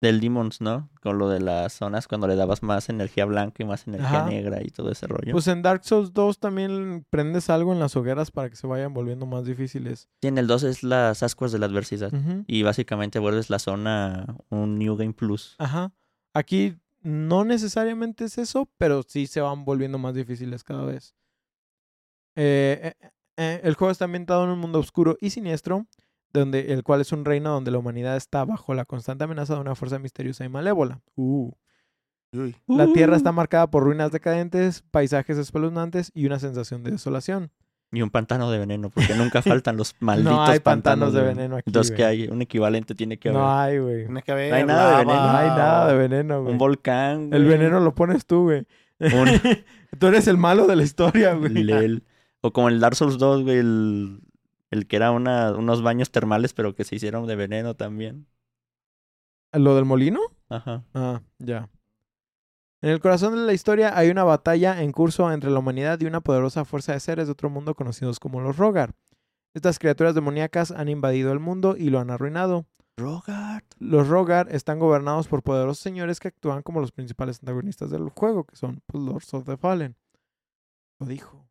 Del Demons, ¿no? Con lo de las zonas cuando le dabas más energía blanca y más energía Ajá. negra y todo ese rollo. Pues en Dark Souls 2 también prendes algo en las hogueras para que se vayan volviendo más difíciles. Sí, en el 2 es las ascuas de la adversidad. Y básicamente vuelves la zona un New Game Plus. Ajá. Aquí no necesariamente es eso, pero sí se van volviendo más difíciles cada vez. Eh, eh, eh, el juego está ambientado en un mundo oscuro y siniestro, donde, el cual es un reino donde la humanidad está bajo la constante amenaza de una fuerza misteriosa y malévola. Uh. Uy. La tierra Uh. está marcada por ruinas decadentes, paisajes espeluznantes y una sensación de desolación. Y un pantano de veneno, porque nunca faltan los malditos no hay pantanos pantanos de veneno aquí. Entonces, ¿qué güey. hay? Un equivalente tiene que haber. No hay, güey. Que No hay nada de veneno. No hay nada de veneno, güey. un volcán. El güey. veneno lo pones tú, güey. Un Tú eres el malo de la historia, güey. O como el Dark Souls 2, güey, el, el que era una, unos baños termales, pero que se hicieron de veneno también. ¿Lo del molino? Ajá. Ah, ya. En el corazón de la historia hay una batalla en curso entre la humanidad y una poderosa fuerza de seres de otro mundo conocidos como los Rogar. Estas criaturas demoníacas han invadido el mundo y lo han arruinado. Rogart. Los Rogar están gobernados por poderosos señores que actúan como los principales antagonistas del juego, que son pues, Lords of the Fallen. Lo dijo.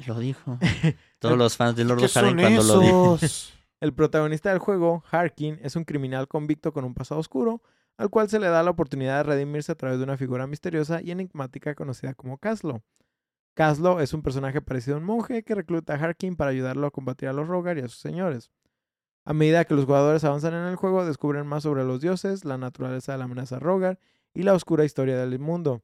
Lo dijo. Todos los fans de Lord ¿Qué of the Fallen son cuando lo dijo. El protagonista del juego, Harkin, es un criminal convicto con un pasado oscuro, al cual se le da la oportunidad de redimirse a través de una figura misteriosa y enigmática conocida como Caslo. Caslo es un personaje parecido a un monje que recluta a Harkin para ayudarlo a combatir a los Rogar y a sus señores. A medida que los jugadores avanzan en el juego, descubren más sobre los dioses, la naturaleza de la amenaza Rogar y la oscura historia del mundo.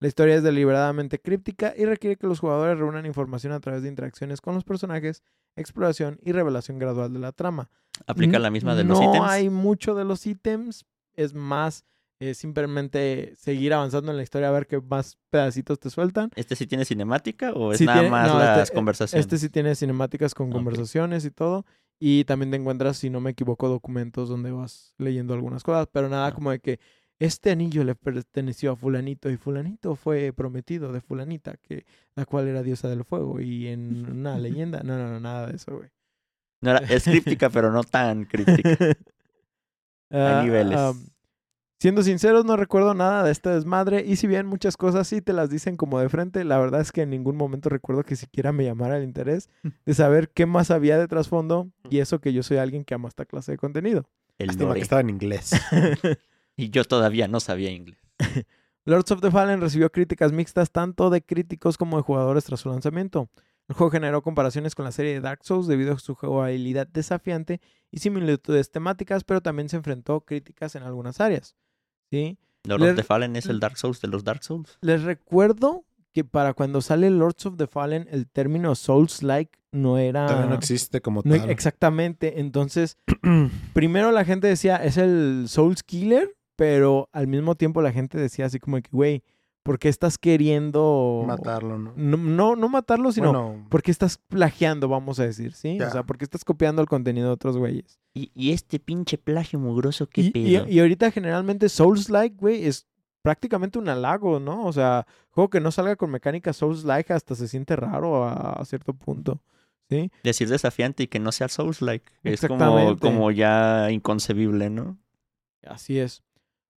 La historia es deliberadamente críptica y requiere que los jugadores reúnan información a través de interacciones con los personajes, exploración y revelación gradual de la trama. Aplica la misma de los no ítems. hay mucho de los ítems, es más eh, simplemente seguir avanzando en la historia a ver qué más pedacitos te sueltan. ¿Este sí tiene cinemática o es Sí nada tiene- más no, las este- conversaciones? Este sí tiene cinemáticas con conversaciones y todo. Y también te encuentras, si no me equivoco, documentos donde vas leyendo algunas cosas, pero nada Ah. como de que este anillo le perteneció a fulanito y fulanito fue prometido de fulanita, que la cual era diosa del fuego y en una leyenda. No, no, no, nada de eso, güey. No era- es críptica, pero no tan críptica. Ah, niveles. ah, siendo sinceros, no recuerdo nada de este desmadre. Y si bien muchas cosas sí te las dicen como de frente, la verdad es que en ningún momento recuerdo que siquiera me llamara el interés de saber qué más había de trasfondo. Y eso que yo soy alguien que ama esta clase de contenido. El Lástima que estaba en inglés. Y yo todavía no sabía inglés. Lords of the Fallen recibió críticas mixtas tanto de críticos como de jugadores tras su lanzamiento. El juego generó comparaciones con la serie de Dark Souls debido a su jugabilidad desafiante y similitudes temáticas, pero también se enfrentó críticas en algunas áreas. ¿sí? Lord Le- of the Fallen es el Dark Souls de los Dark Souls. Les recuerdo que para cuando sale Lords of the Fallen, el término Souls-like no era... Todavía no existe como no- tal. exactamente. Entonces, primero la gente decía, es el Souls Killer, pero al mismo tiempo la gente decía así como que, güey, ¿por qué estás queriendo... Matarlo, ¿no? No, no, no matarlo, sino... bueno, ¿Por qué estás plagiando, vamos a decir, sí? Ya. O sea, ¿por qué estás copiando el contenido de otros güeyes? Y, y este pinche plagio mugroso, qué Y, y- pedo. y ahorita generalmente Souls-like, güey, es prácticamente un halago, ¿no? O sea, juego que no salga con mecánica Souls-like hasta se siente raro a, a cierto punto, ¿sí? Decir desafiante y que no sea Souls-like. Es como, como ya inconcebible, ¿no? Así es.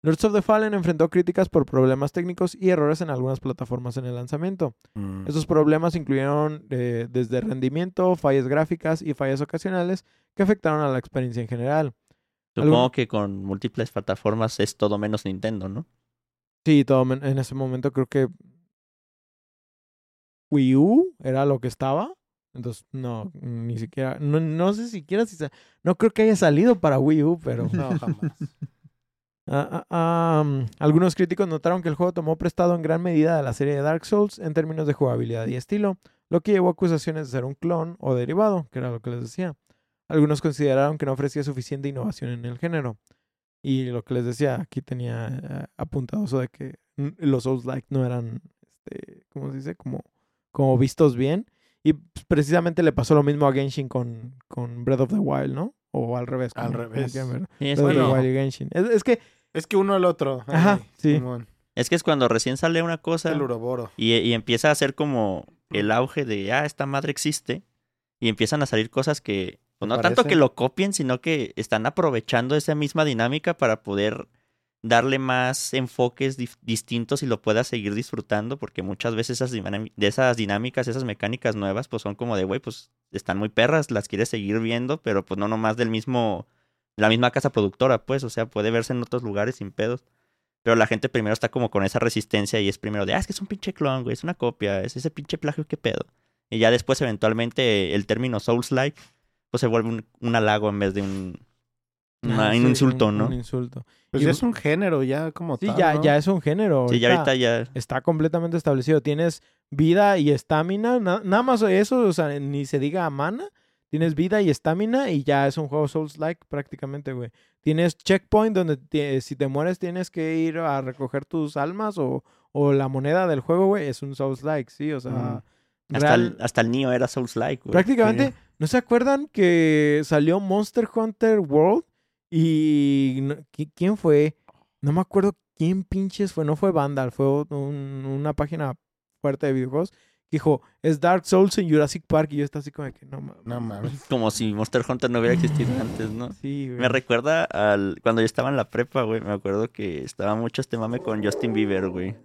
Lords of the Fallen enfrentó críticas por problemas técnicos y errores en algunas plataformas en el lanzamiento. mm, Esos problemas incluyeron eh, desde rendimiento, fallas gráficas y fallas ocasionales que afectaron a la experiencia en general. Supongo que con múltiples plataformas es todo menos Nintendo, ¿no? Sí, todo en ese momento creo que Wii U era lo que estaba. Entonces, no, ni siquiera, no, no sé siquiera si, no creo que haya salido para Wii U, pero... no, jamás. Ah, ah, um, algunos críticos notaron que el juego tomó prestado en gran medida de la serie de Dark Souls en términos de jugabilidad y estilo, lo que llevó a acusaciones de ser un clon o derivado, que era lo que les decía. Algunos consideraron que no ofrecía suficiente innovación en el género. Y lo que les decía, aquí tenía eh, apuntado eso de que los Souls-like no eran, este, ¿cómo se dice? Como, como vistos bien. Y pues, precisamente le pasó lo mismo a Genshin con, con Breath of the Wild, ¿no? O al revés. Al como- como revés. Sí, es, Breath of the bueno. Wild y Genshin. Es, es que Es que uno al otro. Ajá, ay, sí. Simón, es que es cuando recién sale una cosa El uroboro. y, y empieza a ser como el auge de, ah, esta madre existe. Y empiezan a salir cosas que, pues, no tanto que lo copien, sino que están aprovechando esa misma dinámica para poder darle más enfoques distintos y lo puedas seguir disfrutando, porque muchas veces esas de esas dinámicas, esas mecánicas nuevas, pues son como de, güey, pues están muy perras, las quieres seguir viendo, pero pues no nomás del mismo, la misma casa productora, pues, o sea, puede verse en otros lugares sin pedos. Pero la gente primero está como con esa resistencia y es primero de, ah, es que es un pinche clon, güey, es una copia, es ese pinche plagio, qué pedo. Y ya después, eventualmente, el término Souls-like, pues se vuelve un, un halago en vez de un, una- Ajá, un sí, insulto, un- ¿no? Un insulto. Pues Y- ya es un género, ya como Sí, tal. ya, ¿no? ya es un género. Sí, ya ahorita ya... Está completamente establecido. Tienes vida y estamina. na- nada más eso, o sea, ni se diga mana. Tienes vida y estamina y ya es un juego Souls-like prácticamente, güey. Tienes checkpoint donde si te mueres tienes que ir a recoger tus almas o, o la moneda del juego, güey. Es un Souls-like, sí, o sea... Hasta el, hasta el Neo era Souls-like, güey. Prácticamente, Sí. ¿no se acuerdan que salió Monster Hunter World? Y no- ¿qui- ¿quién fue? No me acuerdo quién pinches fue. No fue Vandal, fue un- una página fuerte de videojuegos. Que dijo, es Dark Souls en Jurassic Park. Y yo estaba así como de que no mames. No mames. Como si Monster Hunter no hubiera existido antes, ¿no? Sí, güey. Me recuerda al... Cuando yo estaba en la prepa, güey, me acuerdo que estaba mucho este mame con Justin Bieber, güey.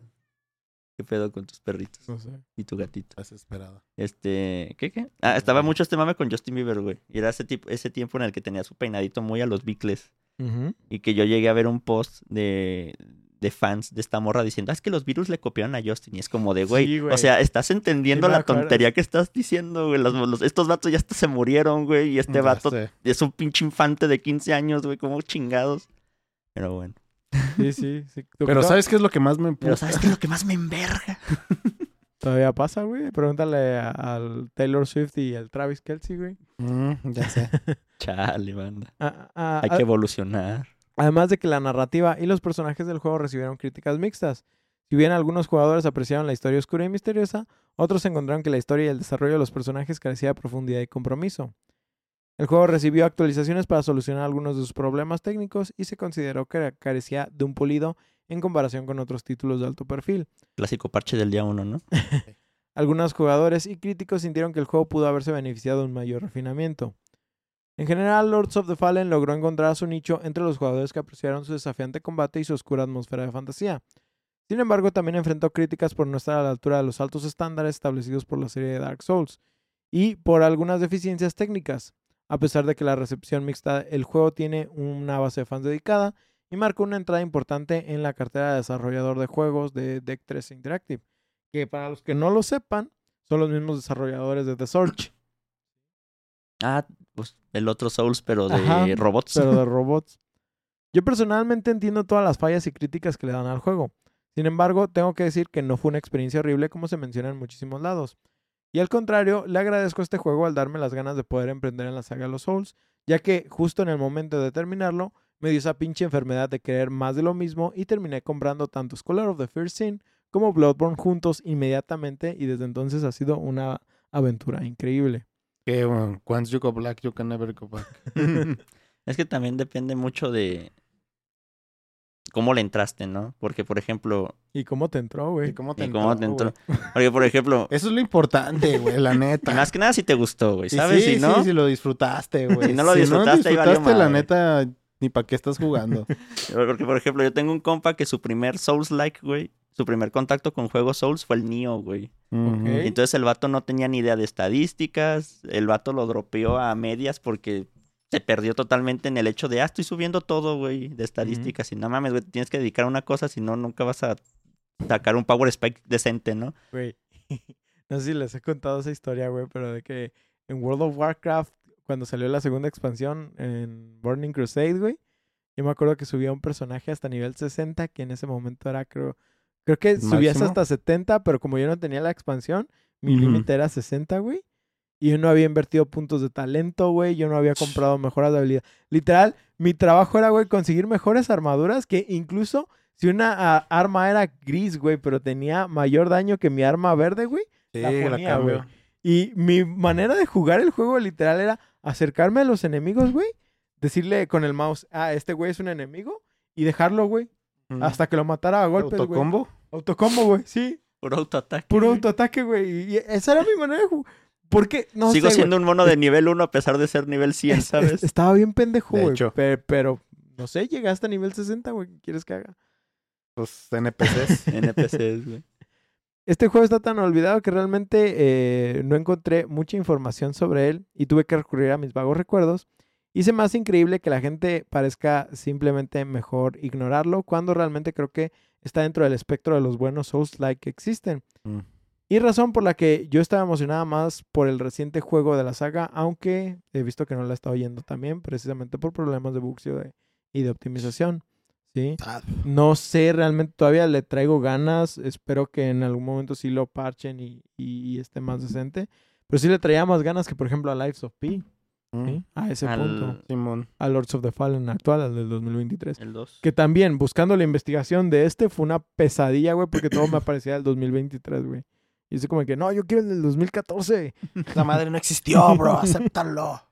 ¿Qué pedo con tus perritos No sé. y tu gatito? Desesperado. Este, ¿qué qué? Ah, estaba mucho este mame con Justin Bieber, güey. Y era ese, tipo, ese tiempo en el que tenía su peinadito muy a los bicles. Y que yo llegué a ver un post de, de fans de esta morra diciendo, ah, es que los virus le copiaron a Justin. Y es como de, güey, Sí, o sea, estás entendiendo Sí la tontería que estás diciendo, güey. Los- los- estos vatos ya hasta se murieron, güey. Y este Ya vato sé. es un pinche infante de 15 años, güey, como chingados. Pero bueno. Sí, sí. sí. Pero ¿sabes qué es lo que más me Pero? ¿sabes qué es lo que más me enverga? Todavía pasa, güey. Pregúntale al Taylor Swift y al Travis Kelsey, güey. Mm, ya sé. Chale, banda. Ah, ah, Hay ah, que evolucionar. Además de que la narrativa y los personajes del juego recibieron críticas mixtas. Si bien algunos jugadores apreciaron la historia oscura y misteriosa, otros encontraron que la historia y el desarrollo de los personajes carecía de profundidad y compromiso. El juego recibió actualizaciones para solucionar algunos de sus problemas técnicos y se consideró que carecía de un pulido en comparación con otros títulos de alto perfil. Clásico parche del día uno, ¿no? Algunos jugadores y críticos sintieron que el juego pudo haberse beneficiado de un mayor refinamiento. En general, Lords of the Fallen logró encontrar su nicho entre los jugadores que apreciaron su desafiante combate y su oscura atmósfera de fantasía. Sin embargo, también enfrentó críticas por no estar a la altura de los altos estándares establecidos por la serie de Dark Souls y por algunas deficiencias técnicas. A pesar de que la recepción mixta, el juego tiene una base de fans dedicada y marcó una entrada importante en la cartera de desarrollador de juegos de Deck 3 Interactive que para los que no lo sepan, son los mismos desarrolladores de The Search, Ah, pues el otro Souls, pero de Ajá, robots. pero de robots. Yo personalmente entiendo todas las fallas y críticas que le dan al juego. Sin embargo, tengo que decir que no fue una experiencia horrible como se menciona en muchísimos lados. Y al contrario, le agradezco a este juego al darme las ganas de poder emprender en la saga de los Souls, ya que justo en el momento de terminarlo, me dio esa pinche enfermedad de querer más de lo mismo y terminé comprando tanto Scholar of the First Sin como Bloodborne juntos inmediatamente y desde entonces ha sido una aventura increíble. Que bueno, once you go black, you can never go back. Es que también depende mucho de cómo le entraste, ¿no? Porque, por ejemplo, ¿Y cómo te entró, güey? ¿Y cómo te y cómo te entró, entró. Porque, por ejemplo, Eso es lo importante, güey, la neta. más que nada si te gustó, güey, ¿sabes? Sí, si no, sí, si lo disfrutaste, güey. Si no lo disfrutaste, ahí valió disfrutaste, la madre. neta, ni para qué estás jugando. porque, por ejemplo, yo tengo un compa que su primer Souls-like, güey, su primer contacto con juegos Souls fue el Nioh, güey. Entonces el vato no tenía ni idea de estadísticas, el vato lo dropeó a medias porque se perdió totalmente en el hecho de, ah, estoy subiendo todo, güey, de estadísticas. Y no mames, güey, te tienes que dedicar a una cosa, si no, nunca vas a sacar un Power Spike decente, ¿no? Güey. No sé si les he contado esa historia, güey, pero de que en World of Warcraft, cuando salió la segunda expansión en Burning Crusade, güey, yo me acuerdo que subía un personaje hasta nivel 60, que en ese momento era, creo, creo que subías ¿Máximo? hasta 70, pero como yo no tenía la expansión, mi límite era 60, güey. Y yo no había invertido puntos de talento, güey. Yo no había comprado mejoras de habilidad. Literal, mi trabajo era, güey, conseguir mejores armaduras que incluso si una arma era gris, güey, pero tenía mayor daño que mi arma verde, güey. Sí, La ponía, güey. Y mi manera de jugar el juego literal era acercarme a los enemigos, güey. Decirle con el mouse, ah, este güey es un enemigo. Y dejarlo, güey. Hasta que lo matara a golpes, güey. ¿Autocombo? Autocombo, güey. Sí. Puro autoataque. Puro autoataque, güey. Y esa era mi manera de jugar. Porque, no Sigo sé, siendo un mono de nivel 1 a pesar de ser nivel 100, Es- ¿sabes? es- estaba bien pendejo, De güey. hecho. pe- Pero, no sé, llegué hasta nivel 60, güey. ¿Qué quieres que haga? Pues NPCs. NPCs, güey. Este juego está tan olvidado que realmente eh, no encontré mucha información sobre él y tuve que recurrir a mis vagos recuerdos. Me hace increíble que la gente parezca simplemente mejor ignorarlo cuando realmente creo que está dentro del espectro de los buenos Souls-like que existen. Mm. Y razón por la que yo estaba emocionada más por el reciente juego de la saga, aunque he visto que no la estaba oyendo también, precisamente por problemas de de, y de optimización. ¿Sí? No sé, realmente todavía le traigo ganas. Espero que en algún momento sí lo parchen y, y esté más decente. Pero sí le traía más ganas que, por ejemplo, a Lives of P. mm. ¿sí? A ese Al- punto. Simón. A Lords of the Fallen actual, al del 2023. El 2. Que también, buscando la investigación de este, fue una pesadilla, güey, porque todo me aparecía del 2023, güey. Y así como que, no, yo quiero el del 2014. La madre no existió, bro. Acéptalo.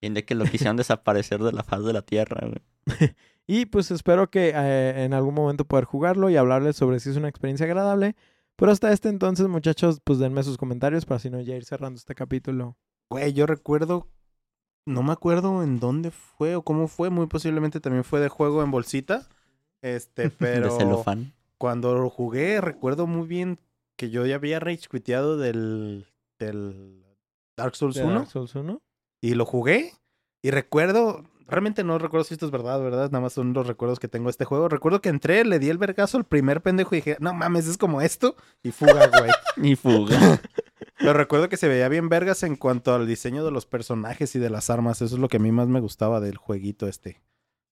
Tiene que lo quisieron desaparecer de la faz de la tierra, güey. Y pues espero que eh, en algún momento poder jugarlo y hablarles sobre si es una experiencia agradable. Pero hasta este entonces, muchachos, pues denme sus comentarios para si no ya ir cerrando este capítulo. Güey, yo recuerdo. No me acuerdo en dónde fue o cómo fue. Muy posiblemente también fue de juego en bolsita. Este, pero. De celofán. Cuando lo jugué, recuerdo muy bien que yo ya había rage quiteado del, del Dark Souls ¿De 1 Dark Souls 1? y lo jugué. Y recuerdo, realmente no recuerdo si esto es verdad, ¿verdad? Nada más son los recuerdos que tengo de este juego. Recuerdo que entré, le di el vergazo al primer pendejo y dije, no mames, es como esto. Y fuga, güey. Y fuga. Pero recuerdo que se veía bien vergas en cuanto al diseño de los personajes y de las armas. Eso es lo que a mí más me gustaba del jueguito este.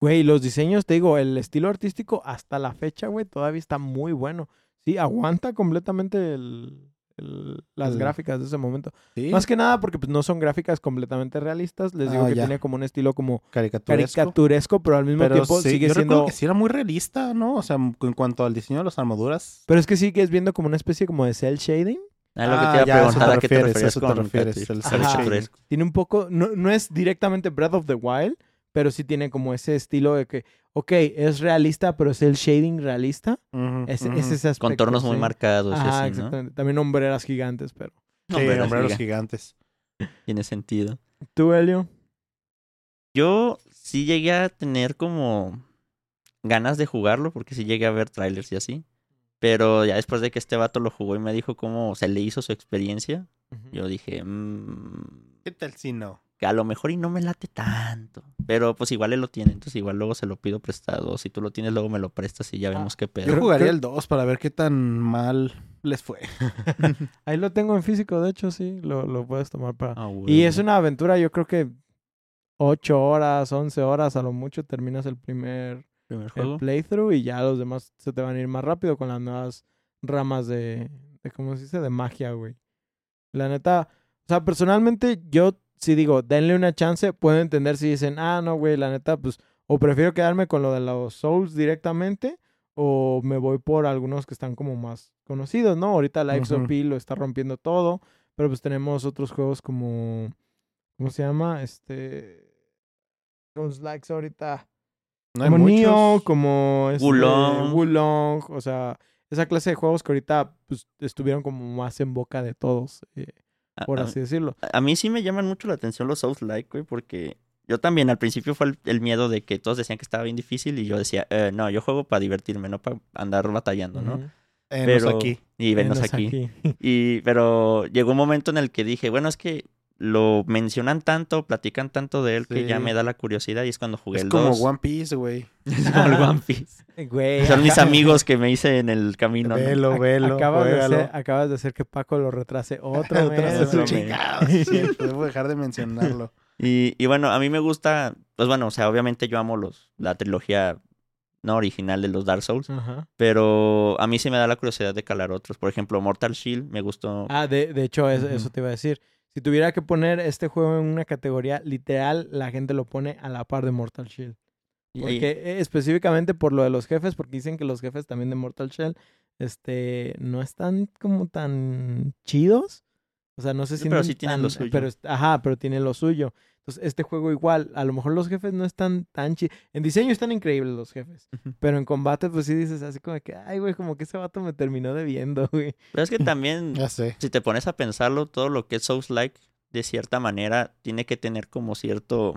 Güey, los diseños, te digo, el estilo artístico hasta la fecha, güey, todavía está muy bueno. Sí, aguanta completamente el- el- las El- gráficas de ese momento. Sí, Más que nada porque pues, no son gráficas completamente realistas. Les digo Ah, que ya. tiene como un estilo como caricaturesco. caricaturesco, pero al mismo Pero tiempo sí, sigue yo siendo... recuerdo que sí era muy realista, ¿no? O sea, en cuanto al diseño de las armaduras. Pero es que sigues viendo como una especie como de cell shading. Ah, lo que Ah, te iba a preguntar, te ¿a qué te refieres, eso te refieres, el cel? Tiene un poco, no, no es directamente Breath of the Wild, pero sí tiene como ese estilo de que, ok, es realista, pero es el shading realista. Es, ese aspecto. Contornos muy marcados Ajá, así, ¿no? exactamente. También hombreras gigantes, pero. Sí, Hombreras gigantes. Tiene sentido. ¿Tú, Helio? Yo sí llegué a tener como ganas de jugarlo, porque sí llegué a ver trailers y así. Pero ya después de que este vato lo jugó y me dijo cómo se le hizo su experiencia, yo dije, "Mm, ¿Qué tal si no? Que a lo mejor y no me late tanto. Pero pues igual él lo tiene, entonces igual luego se lo pido prestado. Si tú lo tienes, luego me lo prestas y ya vemos qué Yo pedo. Creo- jugaría el 2 para ver qué tan mal les fue. Ahí lo tengo en físico, de hecho, sí. Lo, lo puedes tomar para. Ah, Y es una aventura, yo creo que 8 horas, 11 horas, a lo mucho terminas el primer Primer el juego. playthrough y ya los demás se te van a ir más rápido con las nuevas ramas de, de ¿cómo se dice? De magia, güey. La neta, o sea, personalmente yo si digo, denle una chance, puedo entender si dicen, ah, no, güey, la neta, pues, o prefiero quedarme con lo de los Souls directamente, o me voy por algunos que están como más conocidos, ¿no? Ahorita Lives of Ujú. P lo está rompiendo todo, pero pues tenemos otros juegos como, ¿cómo se llama? Este, los likes ahorita No como muchos. como este, Wulong. Wulong, o sea, esa clase de juegos que ahorita pues, estuvieron como más en boca de todos, eh, por a- así decirlo. A mí sí me llaman mucho la atención los Souls Like, güey, porque yo también al principio fue el, el miedo de que todos decían que estaba bien difícil y yo decía, "Eh, no, yo juego para divertirme, no para andar batallando, ¿no? Ujú. Enos Pero- aquí. Y venos Venos aquí. Y, pero llegó un momento en el que dije, bueno, es que lo mencionan tanto, platican tanto de él que ya me da la curiosidad y es cuando jugué Es el como 2. One Piece, güey. Es como el One Piece. Güey, Son mis amigos que me hice en el camino. ¿no? Velo, ac- velo, acabas, de hacer, acabas de hacer que Paco lo retrase otro Otra mes. vez, otro mes. chingados, sí, cierto, Debo dejar de mencionarlo. Y, y bueno, a mí me gusta, pues bueno, o sea, obviamente yo amo los, la trilogía no original de los Dark Souls, pero a mí sí me da la curiosidad de calar otros. Por ejemplo, Mortal Shield me gustó. Ah, de, de hecho, eso te iba a decir. Si tuviera que poner este juego en una categoría literal, la gente lo pone a la par de Mortal Shield. y- Porque eh, específicamente por lo de los jefes, porque dicen que los jefes también de Mortal Shell este, no están como tan chidos. O sea, no Sí, sienten pero sí tienen tan- lo suyo. Pero, ajá, pero tienen lo suyo. Entonces, este juego igual, a lo mejor los jefes no están tan chidos. En diseño están increíbles los jefes. Pero en combate, pues sí dices así como que, ay, güey, como que ese vato me terminó debiendo, güey. Pero es que también, Ya sé. si te pones a pensarlo, todo lo que es Souls Like, de cierta manera, tiene que tener como cierto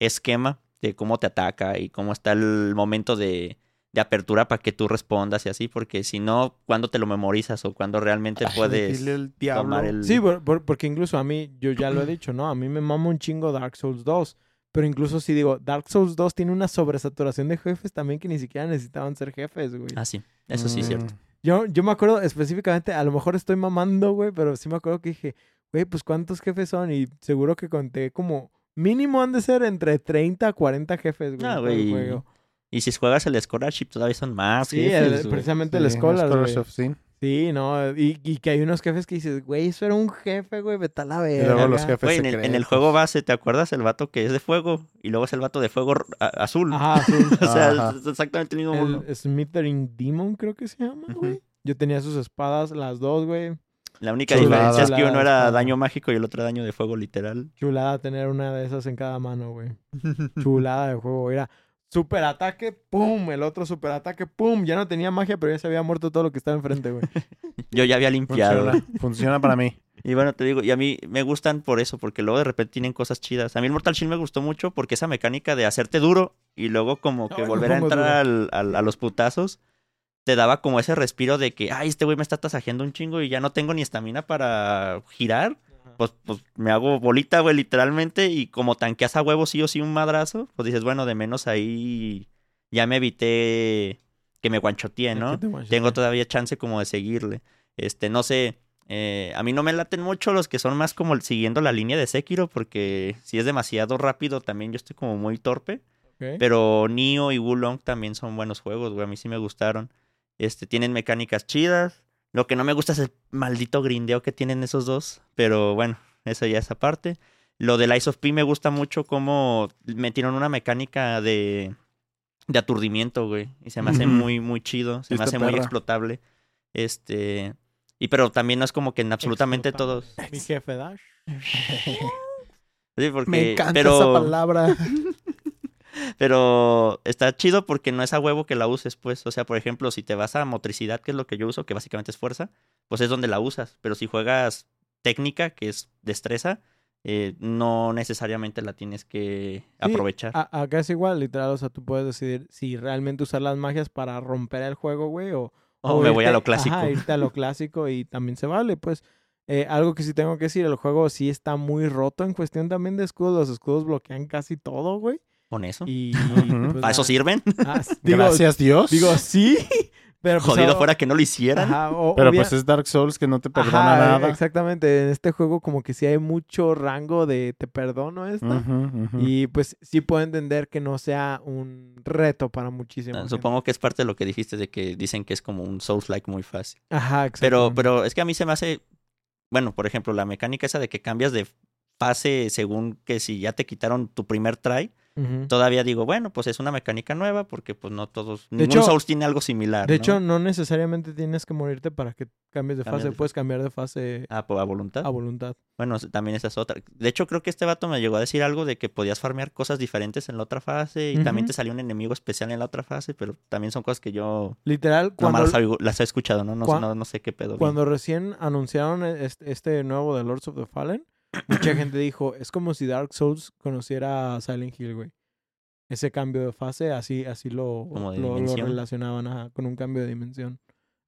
esquema de cómo te ataca y cómo está el momento de, de apertura para que tú respondas y así, porque si no, cuando te lo memorizas o cuando realmente Ay, puedes el tomar el... Sí, por- por- porque incluso a mí, yo ya lo he dicho, ¿no? A mí me mama un chingo Dark Souls 2. Pero incluso si digo, Dark Souls 2 tiene una sobresaturación de jefes también que ni siquiera necesitaban ser jefes, güey. Ah, sí, eso sí es cierto. Mm, Yo, yo me acuerdo específicamente, a lo mejor estoy mamando, güey, pero sí me acuerdo que dije, güey, pues ¿cuántos jefes son? Y seguro que conté como, mínimo han de ser entre 30 a 40 jefes, güey. Ah, en todo el güey. Y si juegas el Scholarship todavía son más. Sí, jefes, el- güey. precisamente el sí, Scholar, Scholars güey. of Sin. Sí, no, y, y que hay unos jefes que dices, güey, eso era un jefe, güey, vete a la Y verga. luego los jefes Güey, en el, en el juego base, ¿te acuerdas el vato que es de fuego? Y luego es el vato de fuego azul. Ajá, azul. o sea, Ajá. es exactamente el mismo. El Smithering Demon, creo que se llama, güey. Yo tenía sus espadas, las dos, güey. La única Chulada. diferencia es que uno era daño mágico y el otro daño de fuego literal. Chulada tener una de esas en cada mano, güey. Chulada de juego. Era super ataque, pum. El otro super ataque, pum. Ya no tenía magia, pero ya se había muerto todo lo que estaba enfrente, güey. Yo ya había limpiado. Funciona, funciona para mí. Y bueno, te digo, y a mí me gustan por eso, porque luego de repente tienen cosas chidas. A mí el Mortal Shield me gustó mucho porque esa mecánica de hacerte duro y luego como que volver a entrar al- al- a los putazos, te daba como ese respiro de que, ay, este güey me está tasajeando un chingo y ya no tengo ni estamina para girar. Pues, pues me hago bolita, güey, literalmente. Y como tanqueas a huevo sí o sí un madrazo, pues dices, bueno, de menos ahí ya me evité que me guanchoteé, ¿no? Te tengo todavía chance como de seguirle. Este, no sé, eh, a mí no me laten mucho los que son más como siguiendo la línea de Sekiro, porque si es demasiado rápido también yo estoy como muy torpe. Pero Nioh y Wulong también son buenos juegos, güey, a mí sí me gustaron. Este, tienen mecánicas chidas. Lo que no me gusta es el maldito grindeo que tienen esos dos, pero bueno, eso ya es aparte. Lo del Ice of P me gusta mucho cómo metieron una mecánica de, de aturdimiento, güey. Y se me hace muy, muy chido. Se me hace muy explotable. Este. Y pero también no es como que en absolutamente Explotable. todos. Mi jefe Dash. Sí, porque, Me encanta pero, esa palabra. Pero está chido porque no es a huevo que la uses, pues. O sea, por ejemplo, si te vas a motricidad, que es lo que yo uso, que básicamente es fuerza, pues es donde la usas. Pero si juegas técnica, que es destreza, eh, no necesariamente la tienes que Sí, aprovechar. A- acá es igual, literal. O sea, tú puedes decidir si realmente usar las magias para romper el juego, güey, o, o me voy a irte- lo clásico. Ajá, irte a lo clásico y también se vale, pues. Eh, algo que sí tengo que decir, el juego sí está muy roto en cuestión también de escudos. Los escudos bloquean casi todo, güey. Con eso. Y... Pues, ¿Para eso sirven? ah, digo, Gracias Dios. Digo, sí, Pero, pues, Jodido o- fuera que no lo hicieran. Ajá, o- Pero obvia- pues es Dark Souls que no te perdona Ajá, nada. Exactamente. En este juego como que sí hay mucho rango de te perdono esta. Y pues sí puedo entender que no sea un reto para. Ah, Supongo que es parte de lo que dijiste de que dicen que es como un Souls-like muy fácil. Ajá, exacto. Pero, pero es que a mí se me hace, bueno, por ejemplo, la mecánica esa de que cambias de fase según que si ya te quitaron tu primer try, Todavía digo, bueno, pues es una mecánica nueva porque pues no todos, ningún hecho- Souls tiene algo similar. De ¿no? hecho, no necesariamente tienes que morirte para que cambies de Cambias fase. de Puedes cambiar de fase Ah, pues, a voluntad. a voluntad. Bueno, también esa es otra. De hecho, creo que este vato me llegó a decir algo de que podías farmear cosas diferentes en la otra fase y también te salió un enemigo especial en la otra fase, pero también son cosas que yo Literal, cuando, las, he- las he escuchado, ¿no? No, no, no sé qué pedo. bien. cuando recién anunciaron este, este nuevo de Lords of the Fallen, mucha gente dijo, es como si Dark Souls conociera a Silent Hill, güey. Ese cambio de fase, así, así lo, lo, lo relacionaban ajá, con un cambio de dimensión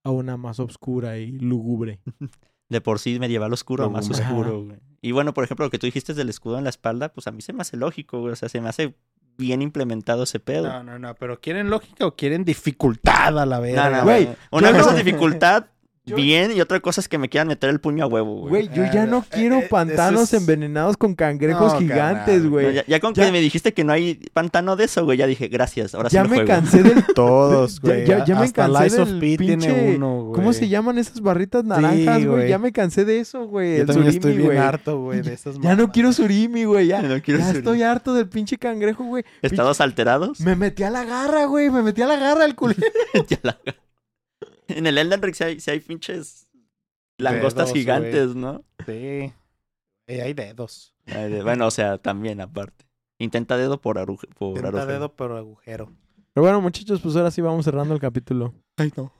a una más oscura y lúgubre. De por sí medieval oscuro, más Ajá. oscuro, güey. Y bueno, por ejemplo, lo que tú dijiste del escudo en la espalda, pues a mí se me hace lógico, güey. O sea, se me hace bien implementado ese pedo. No, no, no, pero ¿quieren lógica o quieren dificultad a la vez? No, no, Güey. Una cosa no- es dificultad, Yo- bien, y otra cosa es que me quieran meter el puño a huevo, güey. Güey, yo ya no Eh, quiero eh, pantanos es- envenenados con cangrejos No, gigantes, güey. No, ya, ya con ya- que me dijiste que no hay pantano de eso, güey, ya dije, gracias, ahora ya sí me juego. cansé del... Todos, Ya- güey. ya- ya me cansé Lies of del P tiene pinche- uno, güey. ¿Cómo se llaman esas barritas naranjas, güey? güey. Ya me cansé de eso, güey. Yo El también surimi, estoy bien güey. harto, güey, de esas Ya no quiero surimi, güey. Ya, No quiero ya surimi. estoy harto del pinche cangrejo, güey. ¿Estados alterados? Me metí a la garra, güey. Me metí a la garra el culero. Ya la- En el Elden Ring sí hay, sí hay pinches langostas Dedos, gigantes, ¿no? Sí. Eh, hay dedos. Bueno, o sea, también aparte. Intenta dedo por, aruj por Tenta agujero. dedo, pero agujero. Pero bueno, muchachos, pues ahora sí vamos cerrando el capítulo. Ay, no.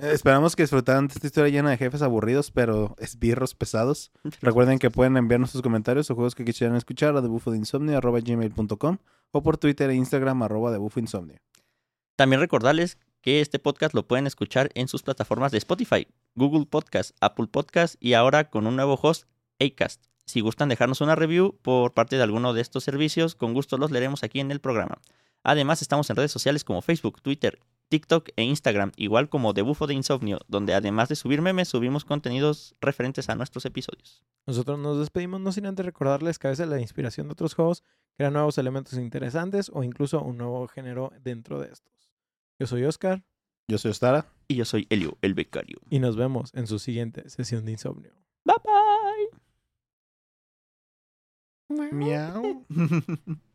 esperamos que disfrutaran de esta historia llena de jefes aburridos, pero esbirros pesados. Recuerden que pueden enviarnos sus comentarios o juegos que quisieran escuchar a debufodeinsomnio.gmail.com o por Twitter e Instagram arroba debufoinsomnio. También recordarles que este podcast lo pueden escuchar en sus plataformas de Spotify, Google Podcast, Apple Podcast y ahora con un nuevo host, Acast. Si gustan dejarnos una review por parte de alguno de estos servicios, con gusto los leeremos aquí en el programa. Además, estamos en redes sociales como Facebook, Twitter, TikTok e Instagram, igual como The Bufo de Insomnio, donde además de subir memes, subimos contenidos referentes a nuestros episodios. Nosotros nos despedimos no sin antes recordarles que a veces la inspiración de otros juegos crea nuevos elementos interesantes o incluso un nuevo género dentro de estos. Yo soy Oscar Yo soy Ostara. Y yo soy Elio, el becario. y nos vemos en su siguiente sesión de insomnio. Bye bye. Miau.